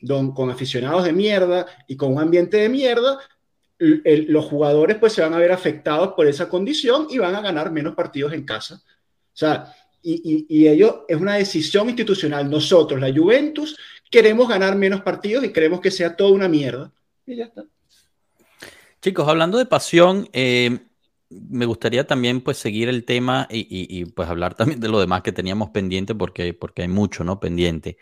don, con aficionados de mierda y con un ambiente de mierda, los jugadores pues se van a ver afectados por esa condición y van a ganar menos partidos en casa. O sea, y, y, ello es una decisión institucional. Nosotros, la Juventus, queremos ganar menos partidos y queremos que sea toda una mierda. Y ya está. Chicos, hablando de pasión, eh, me gustaría también pues seguir el tema y, pues hablar también de lo demás que teníamos pendiente porque, porque hay mucho, ¿no? Pendiente.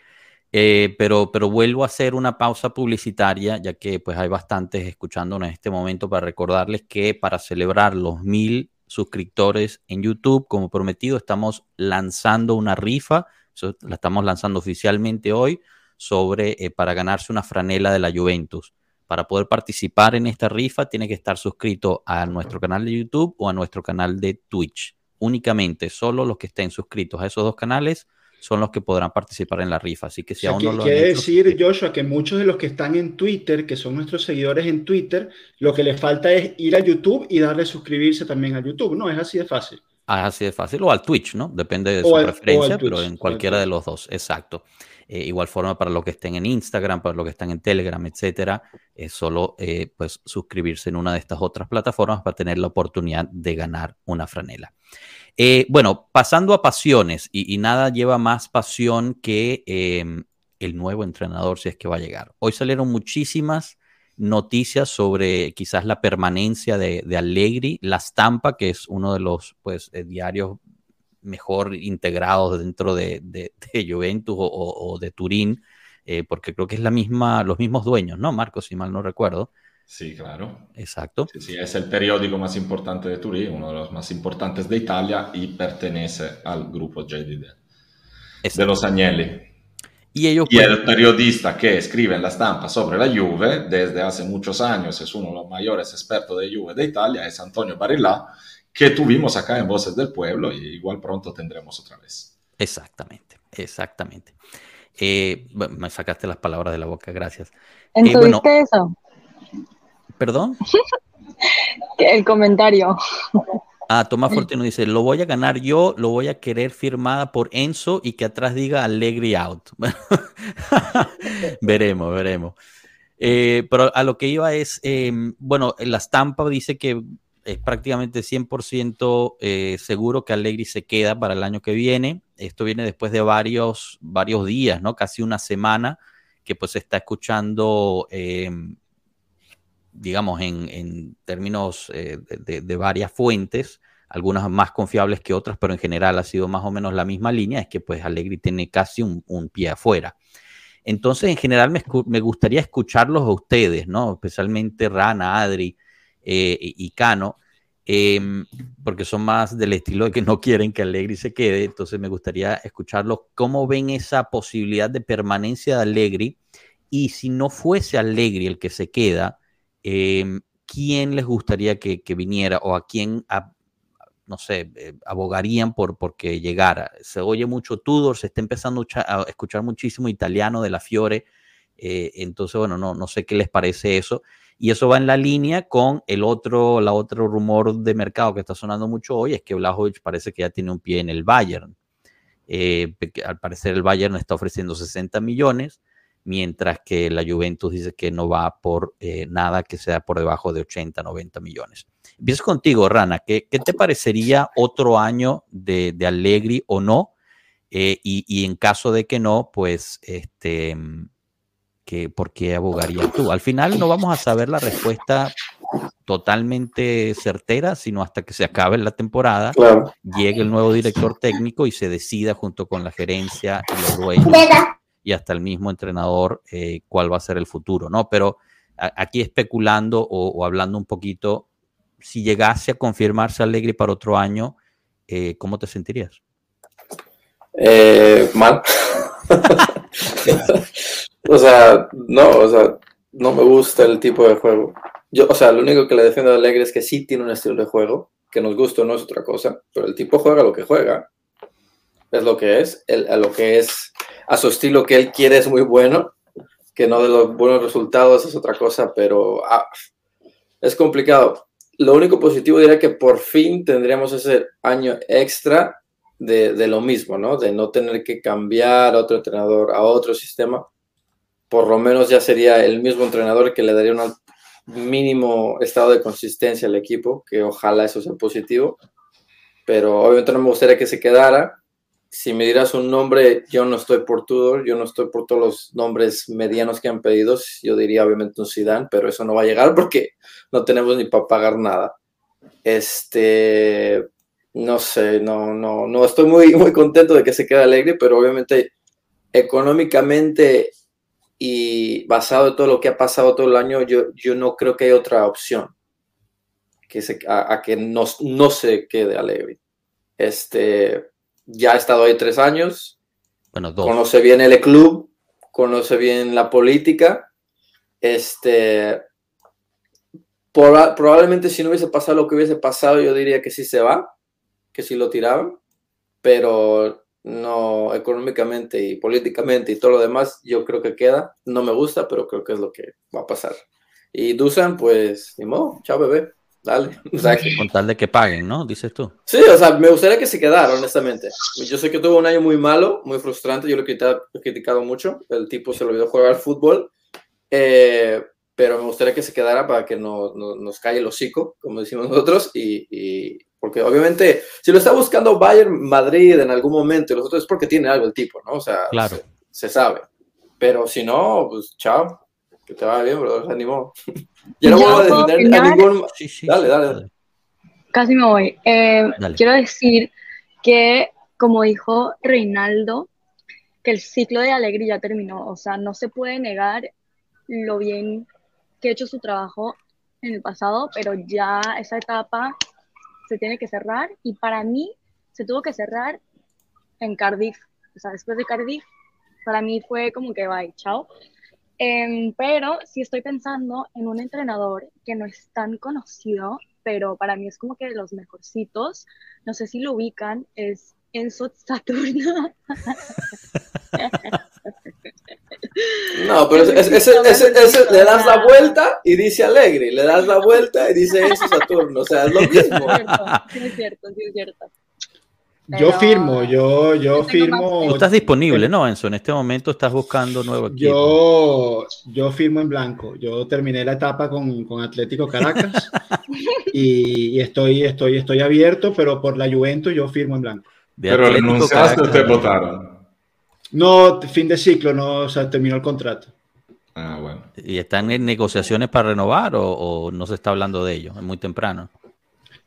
Eh, pero, pero vuelvo a hacer una pausa publicitaria, ya que pues hay bastantes escuchándonos en este momento para recordarles que para celebrar los mil suscriptores en YouTube, como prometido, estamos lanzando una rifa la estamos lanzando oficialmente hoy sobre eh, para ganarse una franela de la Juventus. Para poder participar en esta rifa, tiene que estar suscrito a nuestro canal de YouTube o a nuestro canal de Twitch. Únicamente, solo los que estén suscritos a esos dos canales son los que podrán participar en la rifa. Así que si aún no lo Quiere decir, Joshua, que muchos de los que están en Twitter, que son nuestros seguidores en Twitter, lo que les falta es ir a YouTube y darle suscribirse también a YouTube. No, es así de fácil. Ah, así de fácil. O al Twitch, ¿no? Depende de su preferencia, pero en cualquiera de los dos. Exacto. Eh, igual forma para los que estén en Instagram, para los que están en Telegram, etcétera, es solo eh, pues suscribirse en una de estas otras plataformas para tener la oportunidad de ganar una franela. Eh, bueno, pasando a pasiones, y, nada lleva más pasión que em, el nuevo entrenador, si es que va a llegar. Hoy salieron muchísimas noticias sobre quizás la permanencia de, Allegri, la Stampa, que es uno de los pues, eh, diarios mejor integrados dentro de, Juventus o, de Turín, eh, porque creo que es la misma, los mismos dueños, ¿no, Marcos? Si mal no recuerdo. Sí, claro. Exacto. Sí, es el periódico más importante de Turín, uno de los más importantes de Italia y pertenece al grupo JDD de los Agnelli. Y, ellos, y el periodista que escribe en la estampa sobre la Juve desde hace muchos años, es uno de los mayores expertos de Juve de Italia, es Antonio Barilla, que tuvimos acá en Voces del Pueblo y igual pronto tendremos otra vez. Exactamente, exactamente. Eh, me sacaste las palabras de la boca, gracias. ¿Entendiste eh, eso? ¿Perdón? El comentario. Ah, Tomás Fortino dice, lo voy a ganar yo, lo voy a querer firmada por Enzo y que atrás diga Allegri out. veremos, veremos. Eh, pero a lo que iba es, em, bueno, la estampa dice que es prácticamente 100% eh, seguro que Allegri se queda para el año que viene. Esto viene después de varios, varios días, ¿no? Casi una semana que pues se está escuchando em, digamos, en, términos eh, de, varias fuentes, algunas más confiables que otras, pero en general ha sido más o menos la misma línea, es que pues Allegri tiene casi un, pie afuera. Entonces, en general, me, gustaría escucharlos a ustedes, ¿no? Especialmente Rana, Adri eh, y Cano, em, porque son más del estilo de que no quieren que Allegri se quede. Entonces, me gustaría escucharlos cómo ven esa posibilidad de permanencia de Allegri y si no fuese Allegri el que se queda, Em, ¿quién les gustaría que, viniera o a quién, no sé, eh, abogarían por porque llegara? Se oye mucho Tudor, se está empezando a escuchar muchísimo italiano de la Fiore, eh, entonces, bueno, no, no sé qué les parece eso. Y eso va en la línea con el otro, la otro rumor de mercado que está sonando mucho hoy, es que Blajovic parece que ya tiene un pie en el Bayern. Eh, al parecer el Bayern está ofreciendo 60 millones mientras que la Juventus dice que no va por eh, nada que sea por debajo de 80, 90 millones. Empiezo contigo, Rana. ¿Qué, te parecería otro año de, de Allegri o no? Eh, y, en caso de que no, pues, este, que, ¿por qué abogarías tú? Al final no vamos a saber la respuesta totalmente certera, sino hasta que se acabe la temporada, llegue el nuevo director técnico y se decida junto con la gerencia y los dueños y hasta el mismo entrenador eh, cuál va a ser el futuro, ¿no? Pero aquí especulando o, hablando un poquito, si llegase a confirmarse Allegri para otro año, eh, ¿cómo te sentirías? Eh, mal. o sea, no, o sea, no me gusta el tipo de juego. Yo, o sea, lo único que le defiendo a Allegri es que sí tiene un estilo de juego, que nos gusta o no es otra cosa, pero el tipo juega lo que juega es lo que es, el, a lo que es, a su estilo que él quiere es muy bueno, que no de los buenos resultados es otra cosa, pero ah, es complicado. Lo único positivo diría que por fin tendríamos ese año extra de, de, lo mismo, ¿no? De no tener que cambiar a otro entrenador, a otro sistema. Por lo menos ya sería el mismo entrenador que le daría un mínimo estado de consistencia al equipo, que ojalá eso sea positivo. Pero obviamente no me gustaría que se quedara si me dirás un nombre, yo no estoy por Tudor, yo no estoy por todos los nombres medianos que han pedido. Yo diría obviamente un Zidane, pero eso no va a llegar porque no tenemos ni para pagar nada. Este, no sé, no, no, no estoy muy, muy contento de que se quede alegre, pero obviamente económicamente y basado en todo lo que ha pasado todo el año, yo, yo no creo que hay otra opción que a, que no, no se quede alegre. Este, ya ha estado ahí tres años. Bueno, dos. Conoce bien el club, conoce bien la política. Este, probablemente si no hubiese pasado lo que hubiese pasado, yo diría que sí se va, que sí lo tiraban, pero no económicamente y políticamente y todo lo demás, yo creo que queda. No me gusta, pero creo que es lo que va a pasar. Y Dusan, pues, ni modo, chao bebé, dale. Con tal de que paguen, ¿no? Dices tú. Sí, o sea, me gustaría que se quedara, honestamente. Yo sé que tuvo un año muy malo, muy frustrante, yo lo he criticado, mucho, el tipo se lo olvidó jugar al fútbol, eh, pero me gustaría que se quedara para que no, nos calle el hocico, como decimos nosotros, y, porque obviamente si lo está buscando Bayern Madrid en algún momento y los otros es porque tiene algo el tipo, ¿no? O sea, claro. se, sabe. Pero si no, pues chao, que te vaya bien, bro, se animó. Yo no voy a defender a ningún... dale, dale, Casi me voy. Eh, quiero decir que, como dijo Reinaldo, que el ciclo de alegría ya terminó. O sea, no se puede negar lo bien que ha hecho su trabajo en el pasado, pero ya esa etapa se tiene que cerrar y para mí se tuvo que cerrar en Cardiff. O sea, después de Cardiff, para mí fue como que bye, chao. Em, pero sí estoy pensando en un entrenador que no es tan conocido, pero para mí es como que de los mejorcitos. No sé si lo ubican, es Enzo Saturno. No, pero ese, ese, le das la vuelta y dice Alegre, le das la vuelta y dice Enzo Saturno, o sea, es lo mismo. Sí, es cierto, sí, es cierto. Yo firmo, yo, yo firmo. Tú estás disponible, ¿no, Enzo? En este momento estás buscando nuevo equipo. Yo, yo firmo en blanco. Yo terminé la etapa con, con Atlético Caracas y, estoy, estoy, estoy abierto, pero por la Juventus yo firmo en blanco. pero renunciaste o te votaron. No, fin de ciclo, no, o sea, terminó el contrato. Ah, bueno. ¿Y están en negociaciones para renovar o, o no se está hablando de ello? Es muy temprano.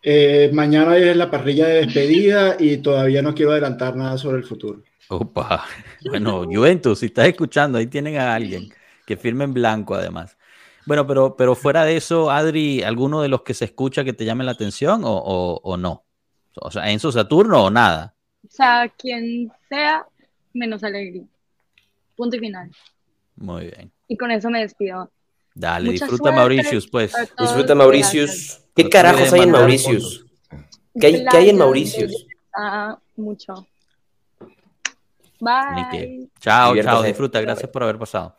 Eh, mañana es la parrilla de despedida y todavía no quiero adelantar nada sobre el futuro. Opa. Bueno, Juventus, si estás escuchando, ahí tienen a alguien que firme en blanco además. Bueno, pero, pero fuera de eso, Adri, ¿alguno de los que se escucha que te llame la atención o, o, no? O sea, ¿Enzo Saturno o nada? O sea, quien sea, menos alegría. Punto y final. Muy bien. Y con eso me despido. Dale, disfruta Mauricius, pues. Disfruta Mauricius. ¿Qué carajos hay en Mauricius? ¿Qué hay, ¿Qué hay en Mauricius? Ah, mucho. Bye. Chao, chao, disfruta. Gracias por haber pasado.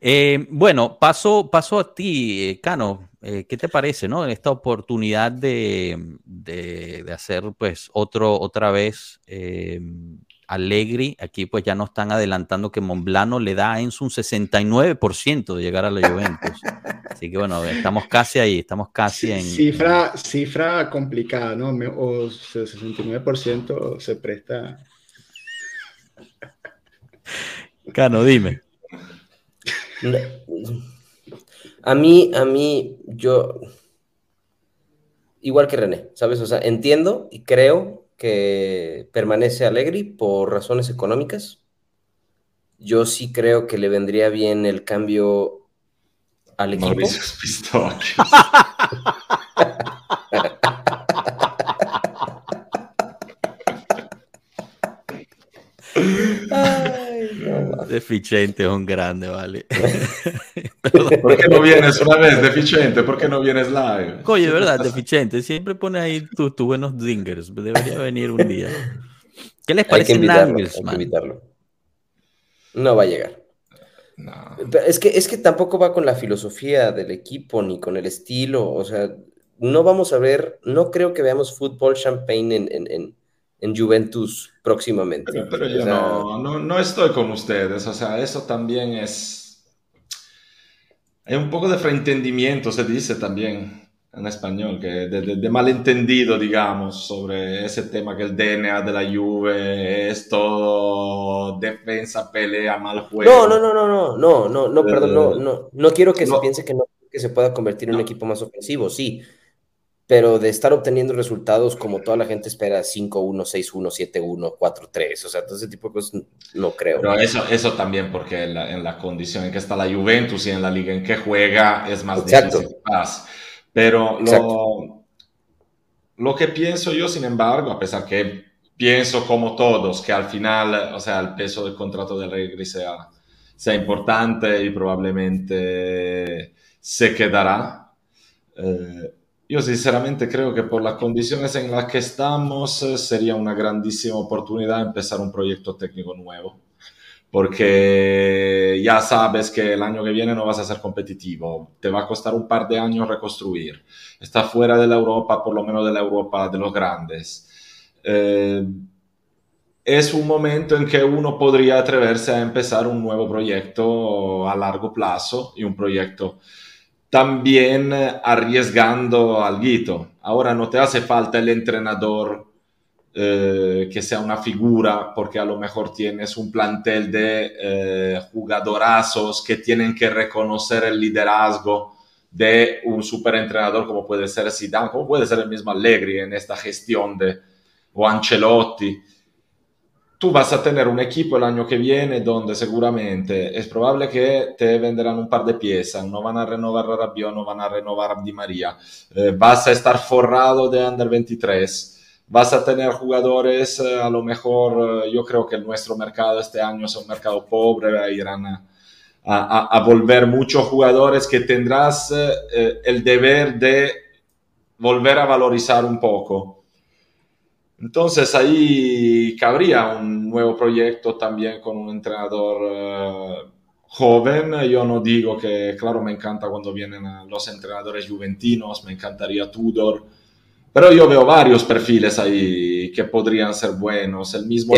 Eh, bueno, paso, paso a ti, eh, Cano. Eh, ¿Qué te parece, no? En esta oportunidad de, de, hacer, pues, otro, otra vez Allegri, aquí pues ya no están adelantando que Monblano le da a Enzo un 69% de llegar a la Juventus. Así que bueno, estamos casi ahí, estamos casi en... Cifra, cifra complicada, ¿no? O 69% se presta... Cano, dime. A mí, a mí, yo... Igual que René, ¿sabes? O sea, entiendo y creo que permanece Allegri por razones económicas. Yo sí creo que le vendría bien el cambio al equipo. Deficiente es un grande, vale. ¿Por qué no vienes una vez, deficiente? ¿Por qué no vienes live? Oye, verdad, deficiente. Siempre pone ahí tus buenos dingers. Debería venir un día. ¿Qué les parece invitarlo, No va a llegar. Es, que, es que tampoco va con la filosofía del equipo ni con el estilo. O sea, no vamos a ver, no creo que veamos fútbol champagne en en Juventus próximamente. Pero, yo no, no, estoy con ustedes, o sea, eso también es... Hay un poco de fraentendimiento, se dice también en español, que de, malentendido, digamos, sobre ese tema que el DNA de la Juve es todo defensa, pelea, mal juego. No, no, no, no, no, no, no, no, perdón, no, no, no quiero que se piense que no que se pueda convertir en un equipo más ofensivo, sí, pero de estar obteniendo resultados como toda la gente espera, 5-1, 6-1, 7-1, 4-3, o sea, todo ese tipo de cosas no creo. Pero eso, eso también porque en la, en la, condición en que está la Juventus y en la liga en que juega es más difícil. Pero lo, lo, que pienso yo, sin embargo, a pesar que pienso como todos que al final, o sea, el peso del contrato de Allegri sea, sea importante y probablemente se quedará. Eh, yo sinceramente creo que por las condiciones en las que estamos eh, sería una grandísima oportunidad empezar un proyecto técnico nuevo, porque ya sabes que el año que viene no vas a ser competitivo, te va a costar un par de años reconstruir, está fuera de la Europa, por lo menos de la Europa de los grandes. Eh, es un momento en que uno podría atreverse a empezar un nuevo proyecto a largo plazo y un proyecto también arriesgando algo. Ahora no te hace falta el entrenador eh, que sea una figura, porque a lo mejor tienes un plantel de eh, jugadorazos que tienen que reconocer el liderazgo de un superentrenador como puede ser Zidane, como puede ser el mismo Allegri en esta gestión de o Ancelotti tú vas a tener un equipo el año que viene donde seguramente es probable que te venderán un par de piezas, no van a renovar a Rabiot, no van a renovar a Di María, eh, vas a estar forrado de Under 23, vas a tener jugadores, eh, a lo mejor eh, yo creo que nuestro mercado este año es un mercado pobre, irán a, a, a volver muchos jugadores que tendrás el deber de volver a valorizar un poco. Entonces ahí cabría un nuevo proyecto también con un entrenador eh, joven. Yo no digo que, claro, me encanta cuando vienen los entrenadores juventinos, me encantaría Tudor, pero yo veo varios perfiles ahí que podrían ser buenos. El mismo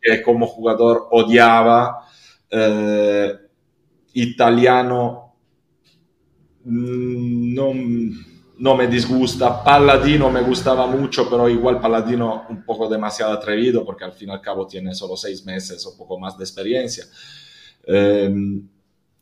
que como jugador odiaba, eh, italiano, mm, no no me disgusta. Palladino me gustaba mucho, pero igual Palladino un poco demasiado atrevido porque al fin y al cabo tiene solo seis meses o poco más de experiencia. Em,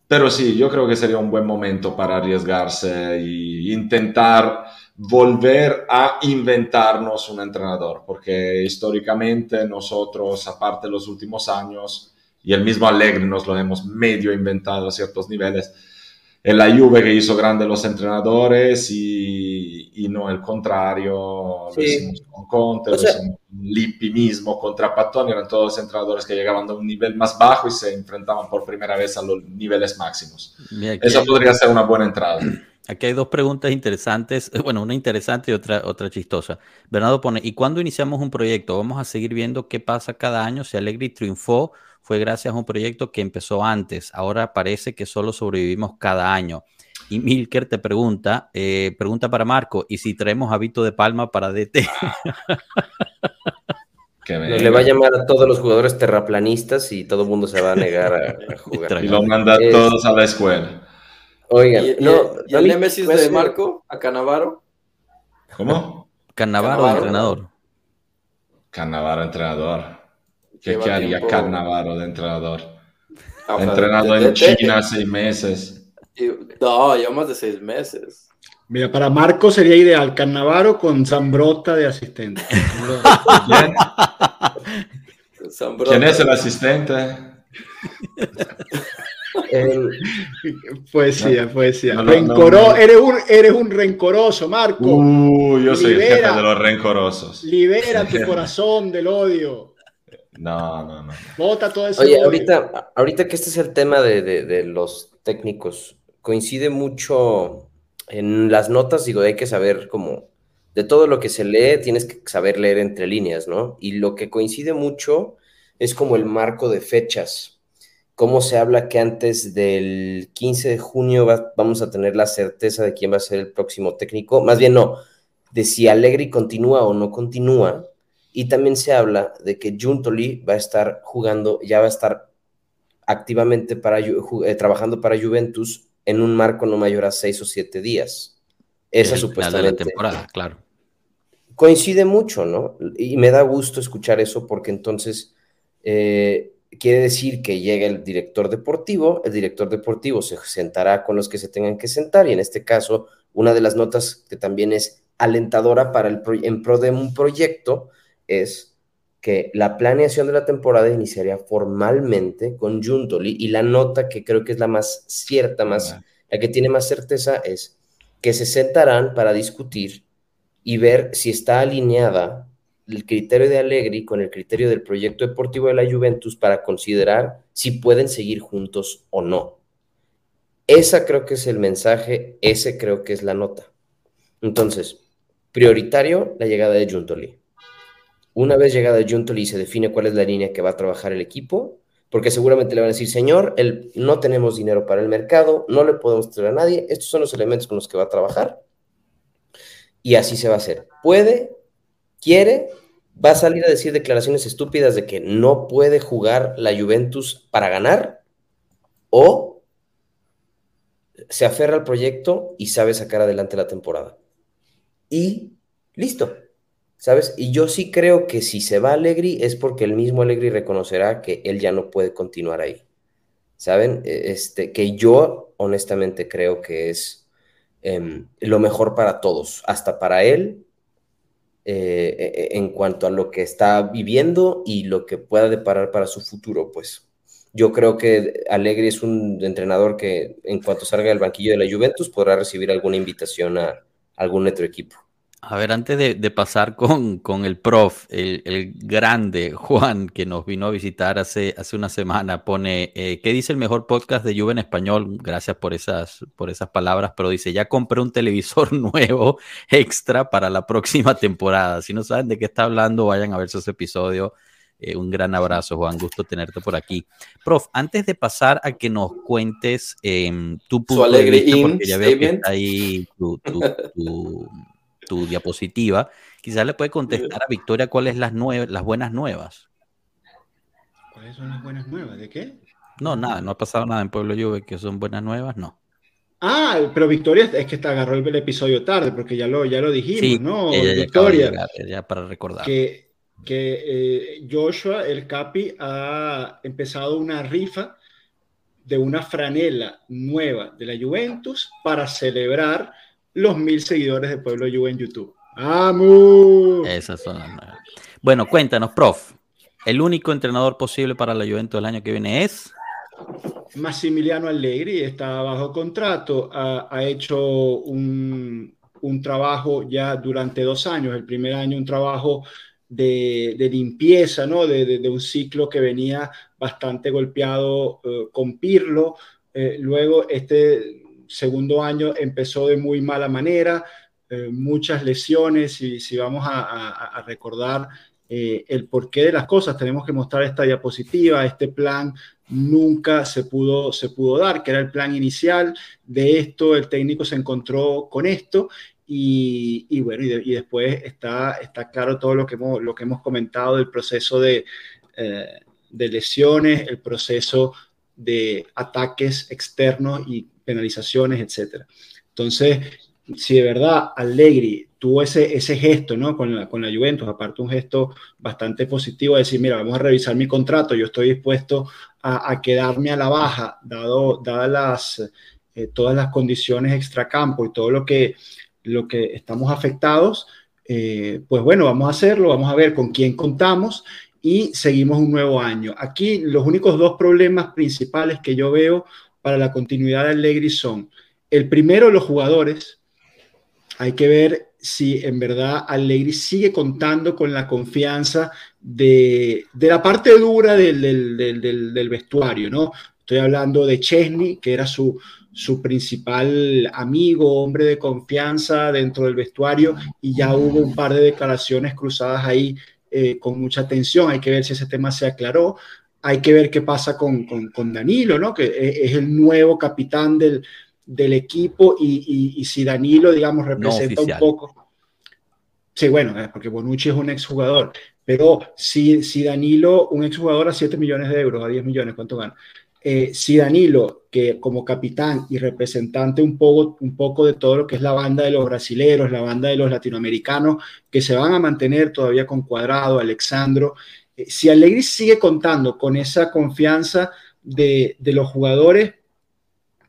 pero sí, yo creo que sería un buen momento para arriesgarse e intentar volver a inventarnos un entrenador, porque históricamente nosotros, aparte de los últimos años, y el mismo Alegre nos lo hemos medio inventado a ciertos niveles, en la Juve que hizo grandes los entrenadores y, y no el contrario. Sí. con Conte, o sea, Lippi mismo contra Pattoni, eran todos entrenadores que llegaban a un nivel más bajo y se enfrentaban por primera vez a los niveles máximos. Eso podría ser una buena entrada. Aquí hay dos preguntas interesantes, bueno, una interesante y otra, otra chistosa. Bernardo pone, ¿y cuándo iniciamos un proyecto? Vamos a seguir viendo qué pasa cada año, si Allegri triunfó fue gracias a un proyecto que empezó antes. Ahora parece que solo sobrevivimos cada año. Y Milker te pregunta, eh, pregunta para Marco, ¿y si traemos a Vito de Palma para DT? le va a llamar a todos los jugadores terraplanistas y todo el mundo se va a negar a, jugar. Y lo manda a todos a la escuela. Oigan, no, ¿y el Nemesis de Marco a Canavaro? ¿Cómo? Canavaro, entrenador. Canavaro entrenador. ¿Qué, haría Carnavaro de entrenador? Ah, Entrenado en China seis meses. No, ya más de seis meses. Mira, para Marco sería ideal Carnavaro con Zambrota de asistente. ¿Quién es el asistente? Poesía, poesía. eres, un, eres un rencoroso, Marco. Uh, yo soy el jefe de los rencorosos. Libera tu corazón del odio. No, no, no. Bota todo eso. Oye, ahorita, ahorita que este es el tema de, los técnicos, coincide mucho en las notas, digo, hay que saber como de todo lo que se lee, tienes que saber leer entre líneas, ¿no? Y lo que coincide mucho es como el marco de fechas. Cómo se habla que antes del 15 de junio vamos a tener la certeza de quién va a ser el próximo técnico. Más bien, no, de si Allegri continúa o no continúa y también se habla de que Juntoli va a estar jugando, ya va a estar activamente para, eh, trabajando para Juventus en un marco no mayor a seis o siete días. Esa supuestamente. la temporada, claro. Coincide mucho, ¿no? Y me da gusto escuchar eso porque entonces eh, quiere decir que llega el director deportivo, el director deportivo se sentará con los que se tengan que sentar y en este caso una de las notas que también es alentadora para el en pro de un proyecto es que la planeación de la temporada iniciaría formalmente con Juntoli y la nota que creo que es la más cierta, más, la que tiene más certeza es que se sentarán para discutir y ver si está alineada el criterio de Allegri con el criterio del proyecto deportivo de la Juventus para considerar si pueden seguir juntos o no. Esa creo que es el mensaje, ese creo que es la nota. Entonces, prioritario la llegada de Juntoli. Una vez llegada Juntoli se define cuál es la línea que va a trabajar el equipo, porque seguramente le van a decir, señor, el, no tenemos dinero para el mercado, no le podemos traer a nadie, estos son los elementos con los que va a trabajar y así se va a hacer. Puede, quiere, va a salir a decir declaraciones estúpidas de que no puede jugar la Juventus para ganar o se aferra al proyecto y sabe sacar adelante la temporada. Y listo, ¿sabes? Y yo sí creo que si se va Allegri es porque el mismo Allegri reconocerá que él ya no puede continuar ahí. ¿Saben? E, este, que yo honestamente creo que es Em, lo mejor para todos, hasta para él, eh, e, e, en cuanto a lo que está viviendo y lo que pueda deparar para su futuro, pues. Yo creo que Alegre es un entrenador que en cuanto salga del banquillo de la Juventus podrá recibir alguna invitación a algún otro equipo. A ver, antes de, pasar con, con, el prof, el, grande Juan, que nos vino a visitar hace, hace una semana, pone, eh, ¿qué dice el mejor podcast de Juve en español? Gracias por esas, por esas palabras, pero dice, ya compré un televisor nuevo extra para la próxima temporada. Si no saben de qué está hablando, vayan a ver ese episodio. Eh, un gran abrazo, Juan, gusto tenerte por aquí. Prof, antes de pasar a que nos cuentes eh, tu punto de vista, porque ya veo que está ahí tu tu diapositiva, quizás le puede contestar a Victoria cuáles las, las buenas nuevas. ¿Cuáles son las buenas nuevas? ¿De qué? No, nada, no ha pasado nada en Pueblo Juve que son buenas nuevas, no. Ah, pero Victoria es que te agarró el, episodio tarde, porque ya lo, ya lo dijimos, ¿no? Victoria. Ya, para recordar. Que, que eh, Joshua, el Capi, ha empezado una rifa de una franela nueva de la Juventus para celebrar los mil seguidores de Pueblo Juve en YouTube. ¡Vamos! Esas son las nuevas. Bueno, cuéntanos, prof. ¿El único entrenador posible para la Juventus el año que viene es? Massimiliano Allegri está bajo contrato, ha, hecho un, trabajo ya durante dos años. El primer año un trabajo de, limpieza, ¿no? De, un ciclo que venía bastante golpeado eh, con Pirlo. Eh, luego este segundo año empezó de muy mala manera, eh, muchas lesiones, y si vamos a, recordar eh, el porqué de las cosas, tenemos que mostrar esta diapositiva, este plan nunca se pudo, se pudo dar, que era el plan inicial. De esto, el técnico se encontró con esto y, bueno, y, después está, está claro todo lo que hemos, lo que hemos comentado del proceso de, eh, de lesiones, el proceso de ataques externos y penalizaciones, etcétera. Entonces, si de verdad Allegri tuvo ese, ese gesto ¿no? con, la, con la Juventus, aparte un gesto bastante positivo, de decir, mira, vamos a revisar mi contrato, yo estoy dispuesto a, quedarme a la baja, dado, dadas las, eh, todas las condiciones extracampo y todo lo que, lo que estamos afectados, eh, pues bueno, vamos a hacerlo, vamos a ver con quién contamos y seguimos un nuevo año. Aquí los únicos dos problemas principales que yo veo para la continuidad de Allegri son, el primero, los jugadores. Hay que ver si en verdad Allegri sigue contando con la confianza de, la parte dura del, vestuario, ¿no? Estoy hablando de Chesney, que era su, su principal amigo, hombre de confianza dentro del vestuario, y ya hubo un par de declaraciones cruzadas ahí eh, con mucha tensión. Hay que ver si ese tema se aclaró. Hay que ver qué pasa con, con, Danilo, ¿no? Que e, es el nuevo capitán del, del equipo y, y, si Danilo, digamos, representa un poco. Sí, bueno, eh, porque Bonucci es un exjugador, pero si, si Danilo, un exjugador a 7 millones de euros, a 10 millones, ¿cuánto gana? Eh, si Danilo, que como capitán y representante un poco, un poco de todo lo que es la banda de los brasileros, la banda de los latinoamericanos, que se van a mantener todavía con Cuadrado, Alexandro, si Allegri sigue contando con esa confianza de, los jugadores,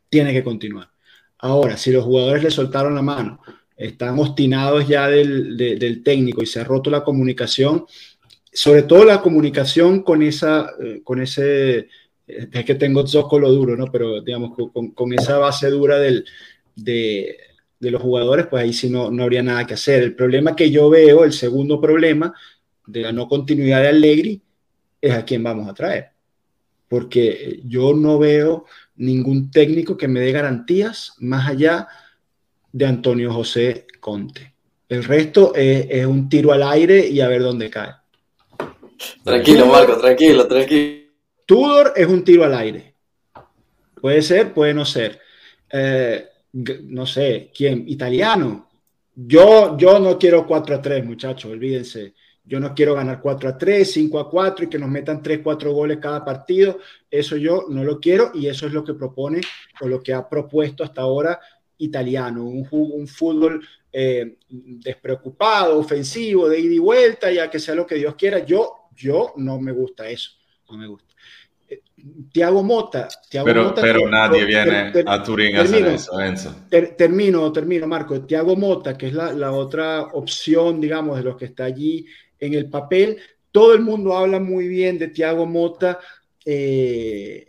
tiene que continuar. Ahora, si los jugadores le soltaron la mano, están obstinados ya del, técnico y se ha roto la comunicación, sobre todo la comunicación con esa, eh, con ese, eh, que tengo zócolo duro, ¿no? Pero digamos, con, esa base dura del, de, los jugadores, pues ahí sí no, no habría nada que hacer. El problema que yo veo, el segundo problema, de la no continuidad de Allegri es a quien vamos a traer. Porque yo no veo ningún técnico que me dé garantías más allá de Antonio José Conte. El resto es, un tiro al aire y a ver dónde cae. Tranquilo, Marco, tranquilo, tranquilo. Tudor es un tiro al aire. Puede ser, puede no ser. Eh, no sé, ¿quién? Italiano. Yo, yo no quiero 4 a 3, muchachos, olvídense. Yo no quiero ganar 4 a 3, 5 a 4 y que nos metan 3, 4 goles cada partido. Eso yo no lo quiero y eso es lo que propone o lo que ha propuesto hasta ahora italiano. Un, un fútbol eh, despreocupado, ofensivo, de ida y vuelta, ya que sea lo que Dios quiera. Yo, yo no me gusta eso. No me gusta. Tiago Mota. pero, pero nadie viene a Turín a hacer eso, Enzo. termino, termino, Marco. Tiago Mota, que es la, otra opción, digamos, de los que está allí en el papel. Todo el mundo habla muy bien de Tiago Mota eh,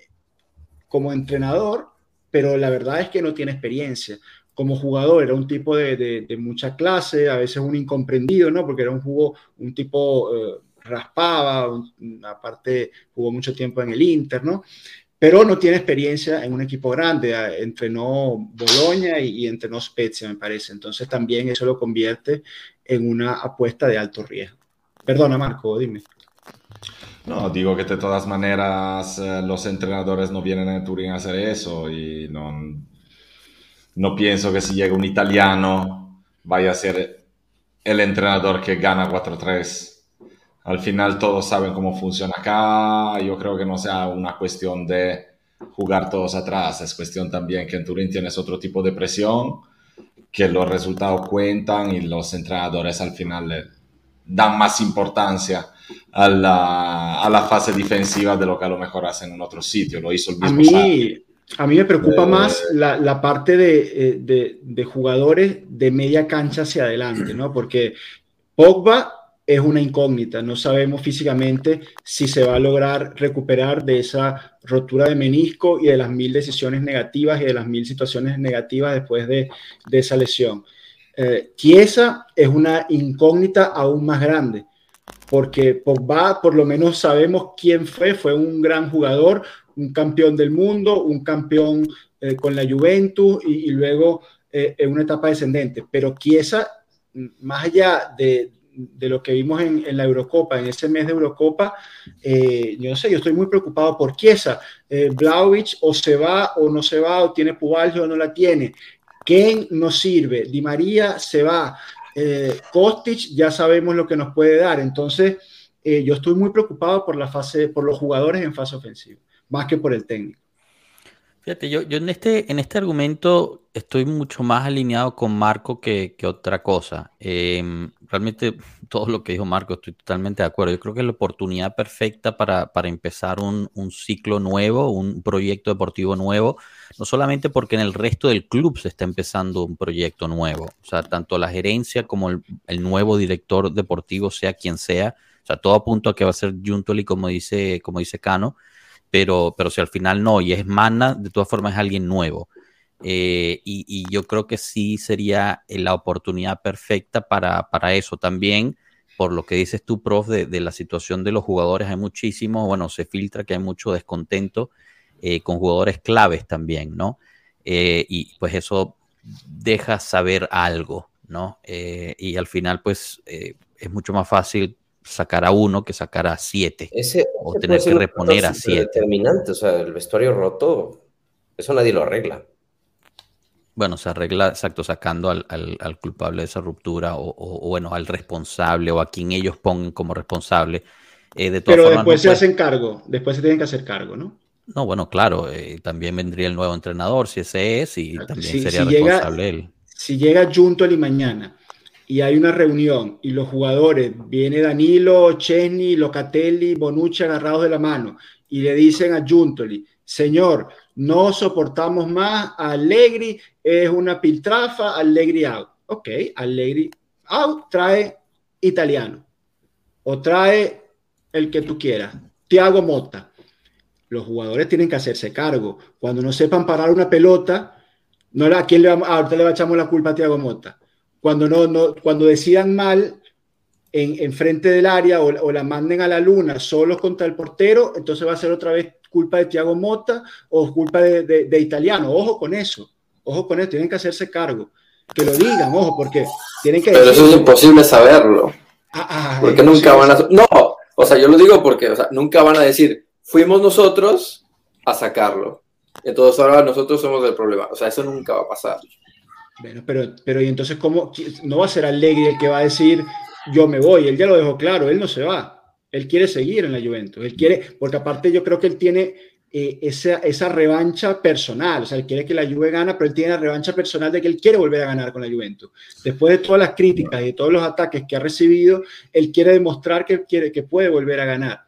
como entrenador, pero la verdad es que no tiene experiencia. Como jugador era un tipo de, mucha clase, a veces un incomprendido, ¿no? Porque era un jugo, un tipo eh, raspaba, aparte jugó mucho tiempo en el Inter, ¿no? Pero no tiene experiencia en un equipo grande, ah, entrenó Boloña y, entrenó Spezia, me parece. Entonces también eso lo convierte en una apuesta de alto riesgo. Perdona, Marco, dime. No, digo que de todas maneras eh, los entrenadores no vienen a Turín a hacer eso y no, no pienso que si llega un italiano vaya a ser el entrenador que gana 4-3 al final todos saben cómo funciona acá. Yo creo que no sea una cuestión de jugar todos atrás, es cuestión también que en Turín tienes otro tipo de presión, que los resultados cuentan y los entrenadores al final le dan más importancia a la, a la fase defensiva de lo que a lo mejor hacen en otro sitio. Lo hizo el mismo. A mí, a mí me preocupa eh, más la, la parte de, eh, de, de jugadores de media cancha hacia adelante, ¿no? Porque Pogba es una incógnita. No sabemos físicamente si se va a lograr recuperar de esa rotura de menisco y de las mil decisiones negativas y de las mil situaciones negativas después de, esa lesión. Eh, es una incógnita aún más grande, porque Pogba, por lo menos sabemos quién fue, fue un gran jugador, un campeón del mundo, un campeón eh, con la Juventus y, luego eh, en una etapa descendente. Pero Chiesa, más allá de, lo que vimos en, la Eurocopa, en ese mes de Eurocopa, eh, yo no sé, yo estoy muy preocupado por Chiesa. Eh, o se va o no se va, o tiene pubalgia o no la tiene. Ken no sirve, Di María se va, eh, Kostic ya sabemos lo que nos puede dar. Entonces, eh, yo estoy muy preocupado por la fase, por los jugadores en fase ofensiva, más que por el técnico. Fíjate, yo, en, este, en este argumento estoy mucho más alineado con Marco que, otra cosa. Em, realmente todo lo que dijo Marco estoy totalmente de acuerdo. Yo creo que es la oportunidad perfecta para, empezar un, ciclo nuevo, un proyecto deportivo nuevo, no solamente porque en el resto del club se está empezando un proyecto nuevo, o sea, tanto la gerencia como el, nuevo director deportivo, sea quien sea, o sea, todo apunta a que va a ser Juntoli, como dice, como dice Cano pero, pero si al final no, y es Mana, de todas formas es alguien nuevo. Eh, y, yo creo que sí sería la oportunidad perfecta para, para eso también, por lo que dices tú, prof, de, la situación de los jugadores, hay muchísimo, bueno, se filtra que hay mucho descontento eh, con jugadores claves también, ¿no? Eh, y pues eso deja saber algo, ¿no? y al final, pues es mucho más fácil sacar a uno que sacar a siete. o tener que reponer a siete. Determinante, o sea, el vestuario roto, eso nadie lo arregla. Bueno, se arregla, exacto, sacando al, culpable de esa ruptura o, bueno, al responsable o a quien ellos pongan como responsable. Eh, de Pero después se hacen cargo, después se tienen que hacer cargo, ¿no? No, bueno, claro, eh, también vendría el nuevo entrenador, si ese es, y también sería responsable él. Si llega Juntoli mañana y hay una reunión y los jugadores, viene Danilo, Chesney, Locatelli, Bonucci agarrados de la mano y le dicen a Juntoli, señor, no soportamos más, Allegri es una piltrafa, Allegri out. Ok, Allegri out trae italiano o trae el que tú quieras, Tiago Motta. Los jugadores tienen que hacerse cargo. Cuando no sepan parar una pelota, no la, ¿a quién le vamos, ahorita le echamos la culpa a Tiago Motta? Cuando, no, no, cuando decidan mal, en, frente del área o, la manden a la luna solos contra el portero, entonces va a ser otra vez culpa de Thiago Motta o culpa de, Italiano. Ojo con eso, ojo con eso, tienen que hacerse cargo. Que lo digan, ojo, porque tienen que... Pero eso es imposible saberlo. Ah, ah, porque nunca van a... No, o sea, yo lo digo porque o sea, nunca van a decir, fuimos nosotros a sacarlo. Entonces ahora nosotros somos el problema. O sea, eso nunca va a pasar. Bueno, pero, pero y entonces, ¿cómo? No va a ser Allegri el que va a decir, yo me voy. Él ya lo dejó claro, él no se va. Él quiere seguir en la Juventus. Él quiere, porque aparte yo creo que él tiene eh, esa, esa, revancha personal. O sea, él quiere que la Juve gana, pero él tiene la revancha personal de que él quiere volver a ganar con la Juventus. Después de todas las críticas y de todos los ataques que ha recibido, él quiere demostrar que, quiere, que puede volver a ganar.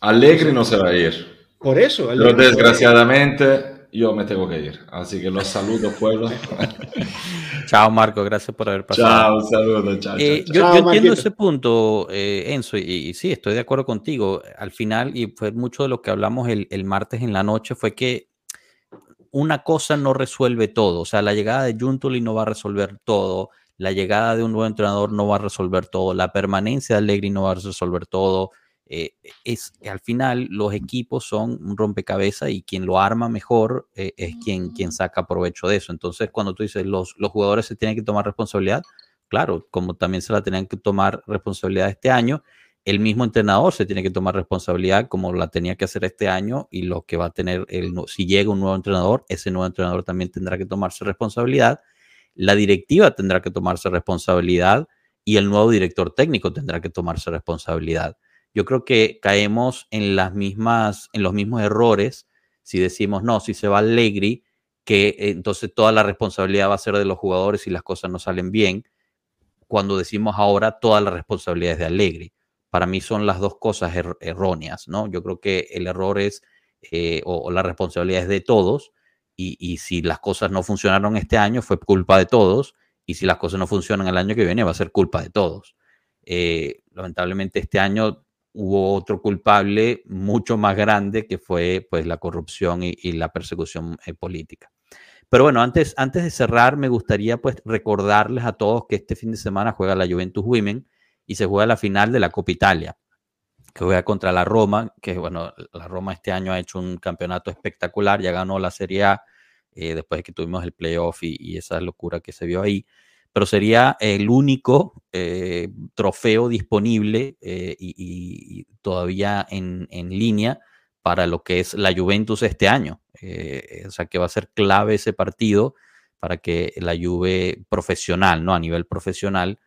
Allegri no se va a ir. Por eso. Pero desgraciadamente yo me tengo que ir. Así que los saludo, pueblo. chao, Marco. Gracias por haber pasado. Chao, saludos. Chao, eh, Yo, entiendo ese punto, eh, Enzo, y, sí, estoy de acuerdo contigo. Al final, y fue mucho de lo que hablamos el, el martes en la noche, fue que una cosa no resuelve todo. O sea, la llegada de Juntuli no va a resolver todo. La llegada de un nuevo entrenador no va a resolver todo. La permanencia de Allegri no va a resolver todo eh, es al final los equipos son un rompecabezas y quien lo arma mejor eh, es quien, quien saca provecho de eso. Entonces, cuando tú dices los, los jugadores se tienen que tomar responsabilidad, claro, como también se la tenían que tomar responsabilidad este año, el mismo entrenador se tiene que tomar responsabilidad como la tenía que hacer este año y lo que va a tener, el, si llega un nuevo entrenador, ese nuevo entrenador también tendrá que tomarse responsabilidad, la directiva tendrá que tomarse responsabilidad y el nuevo director técnico tendrá que tomarse responsabilidad yo creo que caemos en las mismas, en los mismos errores si decimos, no, si se va Allegri, que entonces toda la responsabilidad va a ser de los jugadores si las cosas no salen bien, cuando decimos ahora toda la responsabilidad es de Allegri. Para mí son las dos cosas er-, erróneas, ¿no? Yo creo que el error es, eh, o, la responsabilidad es de todos, y, si las cosas no funcionaron este año fue culpa de todos, y si las cosas no funcionan el año que viene va a ser culpa de todos. Eh, lamentablemente este año hubo otro culpable mucho más grande que fue pues la corrupción y, la persecución eh, política. Pero bueno, antes, antes de cerrar, me gustaría pues recordarles a todos que este fin de semana juega la Juventus Women y se juega la final de la Copa Italia, que juega contra la Roma, que bueno, la Roma este año ha hecho un campeonato espectacular, ya ganó la Serie A eh, después de que tuvimos el playoff y, y esa locura que se vio ahí pero sería el único eh, trofeo disponible eh, y, todavía en, línea para lo que es la Juventus este año. Eh, o sea que va a ser clave ese partido para que la Juve profesional, ¿no? A nivel profesional,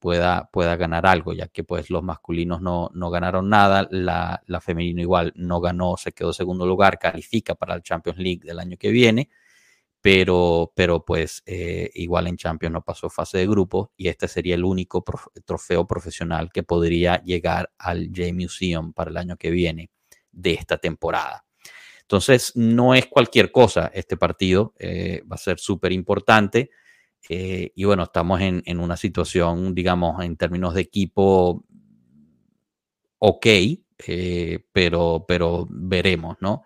pueda, pueda ganar algo, ya que pues los masculinos no, no ganaron nada, la, la femenina igual no ganó, se quedó segundo lugar, califica para el Champions League del año que viene pero, pero pues eh, igual en Champions no pasó fase de grupo y este sería el único trofeo profesional que podría llegar al J-Museum para el año que viene de esta temporada. Entonces, no es cualquier cosa este partido, eh, va a ser súper importante. Eh, y bueno, estamos en, en, una situación, digamos, en términos de equipo, ok, pero, pero veremos, ¿no?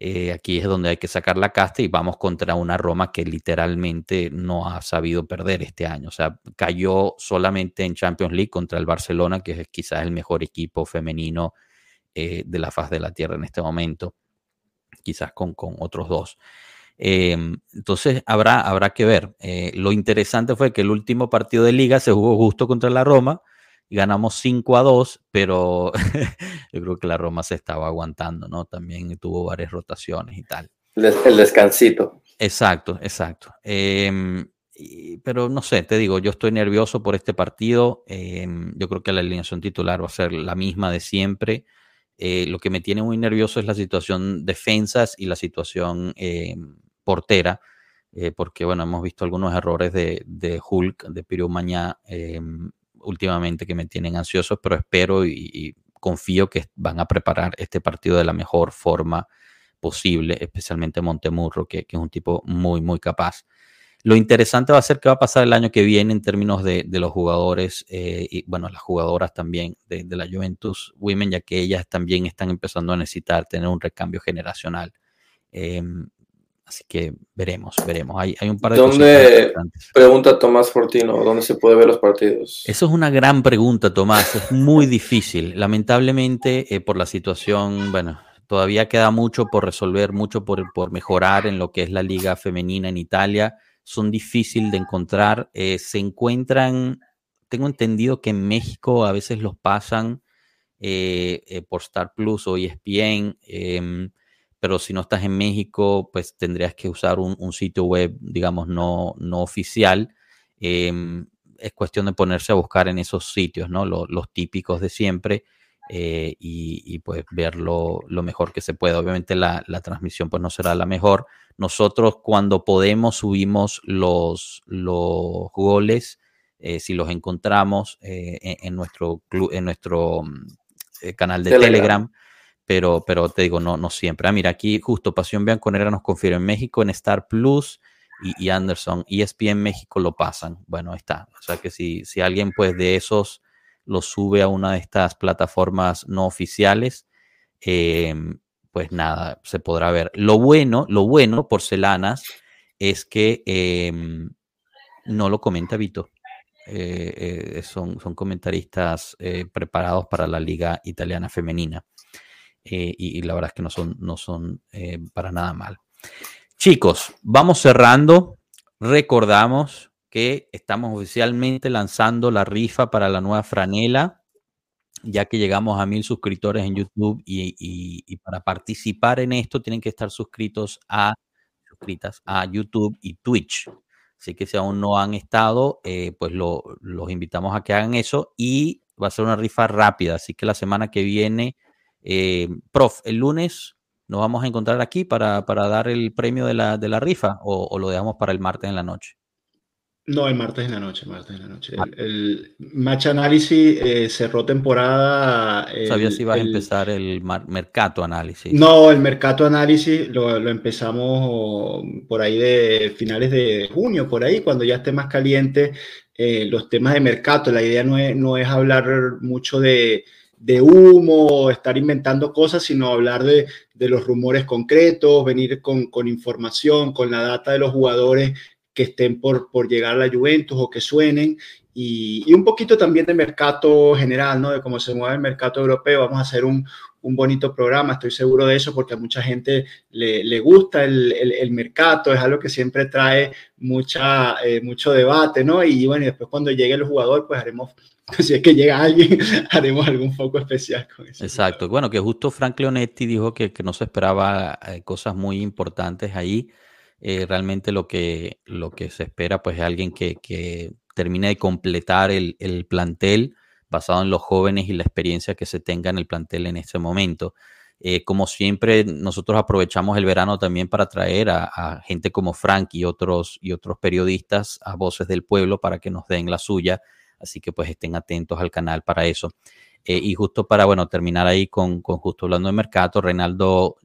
Eh, aquí es donde hay que sacar la casta y vamos contra una Roma que literalmente no ha sabido perder este año. O sea, cayó solamente en Champions League contra el Barcelona, que es quizás el mejor equipo femenino eh, de la faz de la tierra en este momento, quizás con, otros dos. Em, entonces habrá, habrá que ver. Eh, lo interesante fue que el último partido de liga se jugó justo contra la Roma ganamos 5 a 2, pero yo creo que la Roma se estaba aguantando, ¿no? También tuvo varias rotaciones y tal. El descansito. Exacto, exacto. Em, pero no sé, te digo, yo estoy nervioso por este partido. Em, yo creo que la alineación titular va a ser la misma de siempre. Eh, lo que me tiene muy nervioso es la situación defensas y la situación em, portera. Eh, porque bueno, hemos visto algunos errores de, de Hulk, de Piru Mañá, últimamente que me tienen ansioso, pero espero y, confío que van a preparar este partido de la mejor forma posible, especialmente Montemurro, que, que, es un tipo muy, muy capaz. Lo interesante va a ser qué va a pasar el año que viene en términos de, los jugadores eh, y, bueno, las jugadoras también de, la Juventus Women, ya que ellas también están empezando a necesitar tener un recambio generacional. Em, Así que veremos, veremos. Hay, hay un par de ¿Dónde, pregunta Tomás Fortino, dónde se puede ver los partidos? Eso es una gran pregunta, Tomás. Es muy difícil. Lamentablemente, eh, por la situación, bueno, todavía queda mucho por resolver, mucho por, por, mejorar en lo que es la liga femenina en Italia. Son difíciles de encontrar. Eh, se encuentran, tengo entendido que en México a veces los pasan eh, por Star Plus o ESPN em, pero si no estás en México, pues tendrías que usar un, sitio web, digamos, no, no oficial. Em, es cuestión de ponerse a buscar en esos sitios, ¿no? Los, típicos de siempre eh, y, pues ver lo, mejor que se pueda. Obviamente la, transmisión pues no será la mejor. Nosotros cuando podemos subimos los, los goles, eh, si los encontramos eh, en, nuestro, club, en nuestro mm, canal de Telegram pero, pero te digo, no, no siempre. Ah, mira, aquí justo Pasión Bianconera nos confirma en México, en Star Plus y, y Anderson, ESPN México lo pasan. Bueno, está. O sea que si, si alguien pues de esos lo sube a una de estas plataformas no oficiales, em, pues nada, se podrá ver. Lo bueno, lo bueno, porcelanas, es que em, no lo comenta Vito. Eh, eh, son, son comentaristas eh, preparados para la Liga Italiana Femenina. Eh, y, la verdad es que no son, no son eh, para nada mal. Chicos, vamos cerrando. Recordamos que estamos oficialmente lanzando la rifa para la nueva franela, ya que llegamos a mil suscriptores en YouTube y, para participar en esto tienen que estar suscritos a, suscritas a YouTube y Twitch. Así que si aún no han estado, eh, pues los invitamos a que hagan eso y va a ser una rifa rápida. Así que la semana que viene eh, prof, el lunes nos vamos a encontrar aquí para, dar el premio de la, de la rifa o, lo dejamos para el martes en la noche. No, el martes en la noche, martes en la noche. El, Match Análisis eh, cerró temporada. ¿Sabías si iba a empezar el Mercato Análisis? No, el Mercato Análisis lo, empezamos por ahí de finales de junio, por ahí, cuando ya esté más caliente eh, los temas de mercado. La idea no es, no es hablar mucho de, de humo, estar inventando cosas, sino hablar de, los rumores concretos, venir con, información, con la data de los jugadores que estén por, por llegar a la Juventus o que suenen, y, un poquito también de mercado general, ¿no? De cómo se mueve el mercado europeo. Vamos a hacer un, bonito programa, estoy seguro de eso, porque a mucha gente le, gusta el, el, mercado, es algo que siempre trae mucha, eh, mucho debate, ¿no? Y bueno, después cuando llegue el jugador, pues haremos si es que llega alguien, haremos algún foco especial con eso. Exacto. Bueno, que justo Frank Leonetti dijo que, no se esperaba eh, cosas muy importantes ahí. Eh, realmente lo que, lo que se espera pues es alguien que, termine de completar el, plantel basado en los jóvenes y la experiencia que se tenga en el plantel en este momento. Eh, como siempre, nosotros aprovechamos el verano también para traer a, gente como Frank y otros, y otros periodistas, a voces del pueblo, para que nos den la suya Así que pues estén atentos al canal para eso. Eh, y justo para, bueno, terminar ahí con, justo hablando de mercado, Reinaldo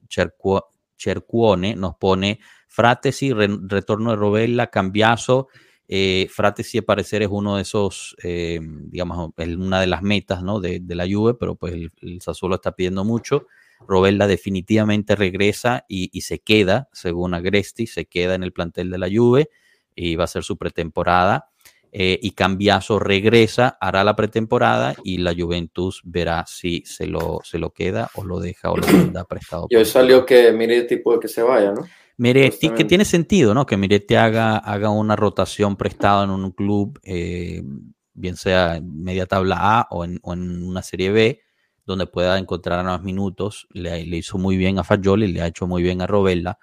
Chercuone nos pone Fratesi, retorno de Robella, cambiazo. Eh, Fratesi, al parecer, es uno de esos, eh, digamos, es una de las metas ¿no? de, la Juve, pero pues el, el Sassuolo está pidiendo mucho. Robella definitivamente regresa y, y, se queda, según Agresti, se queda en el plantel de la Juve y va a ser su pretemporada. Eh, y Cambiaso regresa, hará la pretemporada y la Juventus verá si se lo, se lo queda o lo deja o lo da prestado. Y hoy salió que Miretti puede que se vaya, ¿no? Miretti, que tiene sentido, ¿no? Que Miretti haga, haga una rotación prestada en un club, eh, bien sea media tabla A o en, una serie B, donde pueda encontrar más minutos. Le, le hizo muy bien a Fagioli, le ha hecho muy bien a Robella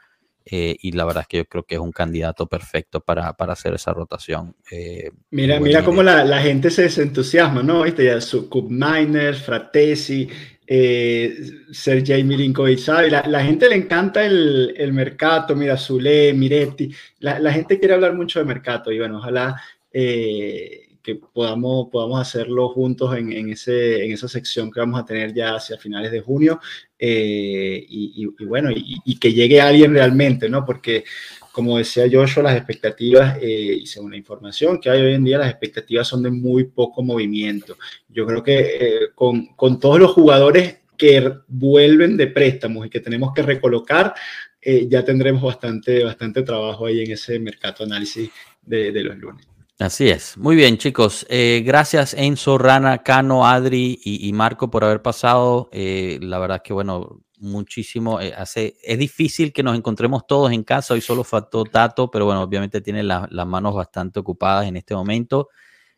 eh, y la verdad es que yo creo que es un candidato perfecto para, para hacer esa rotación. Eh, mira, mira cómo la, la, gente se desentusiasma, ¿no? ¿Viste? Ya su Miners, Fratesi, eh, Sergei Milinkovic, ¿sabes? La, la, gente le encanta el, el mercado, mira, Zule, Miretti, la, la, gente quiere hablar mucho de mercado y bueno, ojalá eh, que podamos, podamos hacerlo juntos en, en, ese, en esa sección que vamos a tener ya hacia finales de junio. Eh, y, bueno, y, que llegue alguien realmente, ¿no? Porque, como decía Joshua, las expectativas, eh, y según la información que hay hoy en día, las expectativas son de muy poco movimiento. Yo creo que eh, con, con todos los jugadores que vuelven de préstamos y que tenemos que recolocar, eh, ya tendremos bastante, bastante trabajo ahí en ese mercado análisis de, de los lunes. Así es. Muy bien, chicos. Eh, gracias Enzo, Rana, Cano, Adri y, Marco por haber pasado. Eh, la verdad que, bueno, muchísimo. hace, es difícil que nos encontremos todos en casa. Hoy solo faltó Tato, pero bueno, obviamente tiene las manos bastante ocupadas en este momento.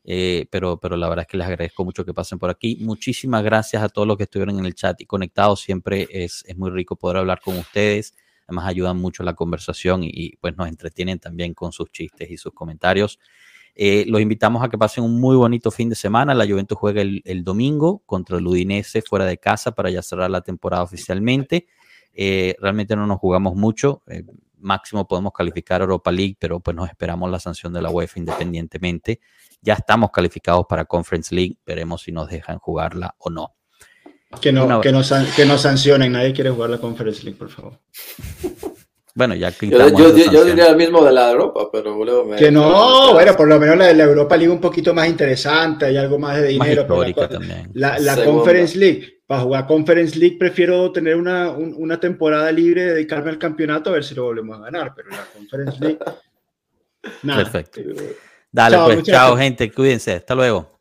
pero, pero la verdad es que les agradezco mucho que pasen por aquí. Muchísimas gracias a todos los que estuvieron en el chat y conectados. Siempre es, es muy rico poder hablar con ustedes además ayudan mucho la conversación y, pues nos entretienen también con sus chistes y sus comentarios. Eh, los invitamos a que pasen un muy bonito fin de semana. La Juventus juega el, domingo contra el Udinese fuera de casa para ya cerrar la temporada oficialmente. Eh, realmente no nos jugamos mucho. Eh, máximo podemos calificar Europa League, pero pues nos esperamos la sanción de la UEFA independientemente. Ya estamos calificados para Conference League. Veremos si nos dejan jugarla o no. Que no, que, no, que no sancionen, nadie quiere jugar la Conference League, por favor. Bueno, ya que yo, yo, diría el mismo de la Europa, pero luego me, Que no, bueno, por lo menos la de la Europa League un poquito más interesante, hay algo más de dinero. la, la, Conference League, para jugar Conference League prefiero tener una, una temporada libre, dedicarme al campeonato a ver si lo volvemos a ganar, pero la Conference League... Nada. Perfecto. Dale, pues, chao gente, cuídense, hasta luego.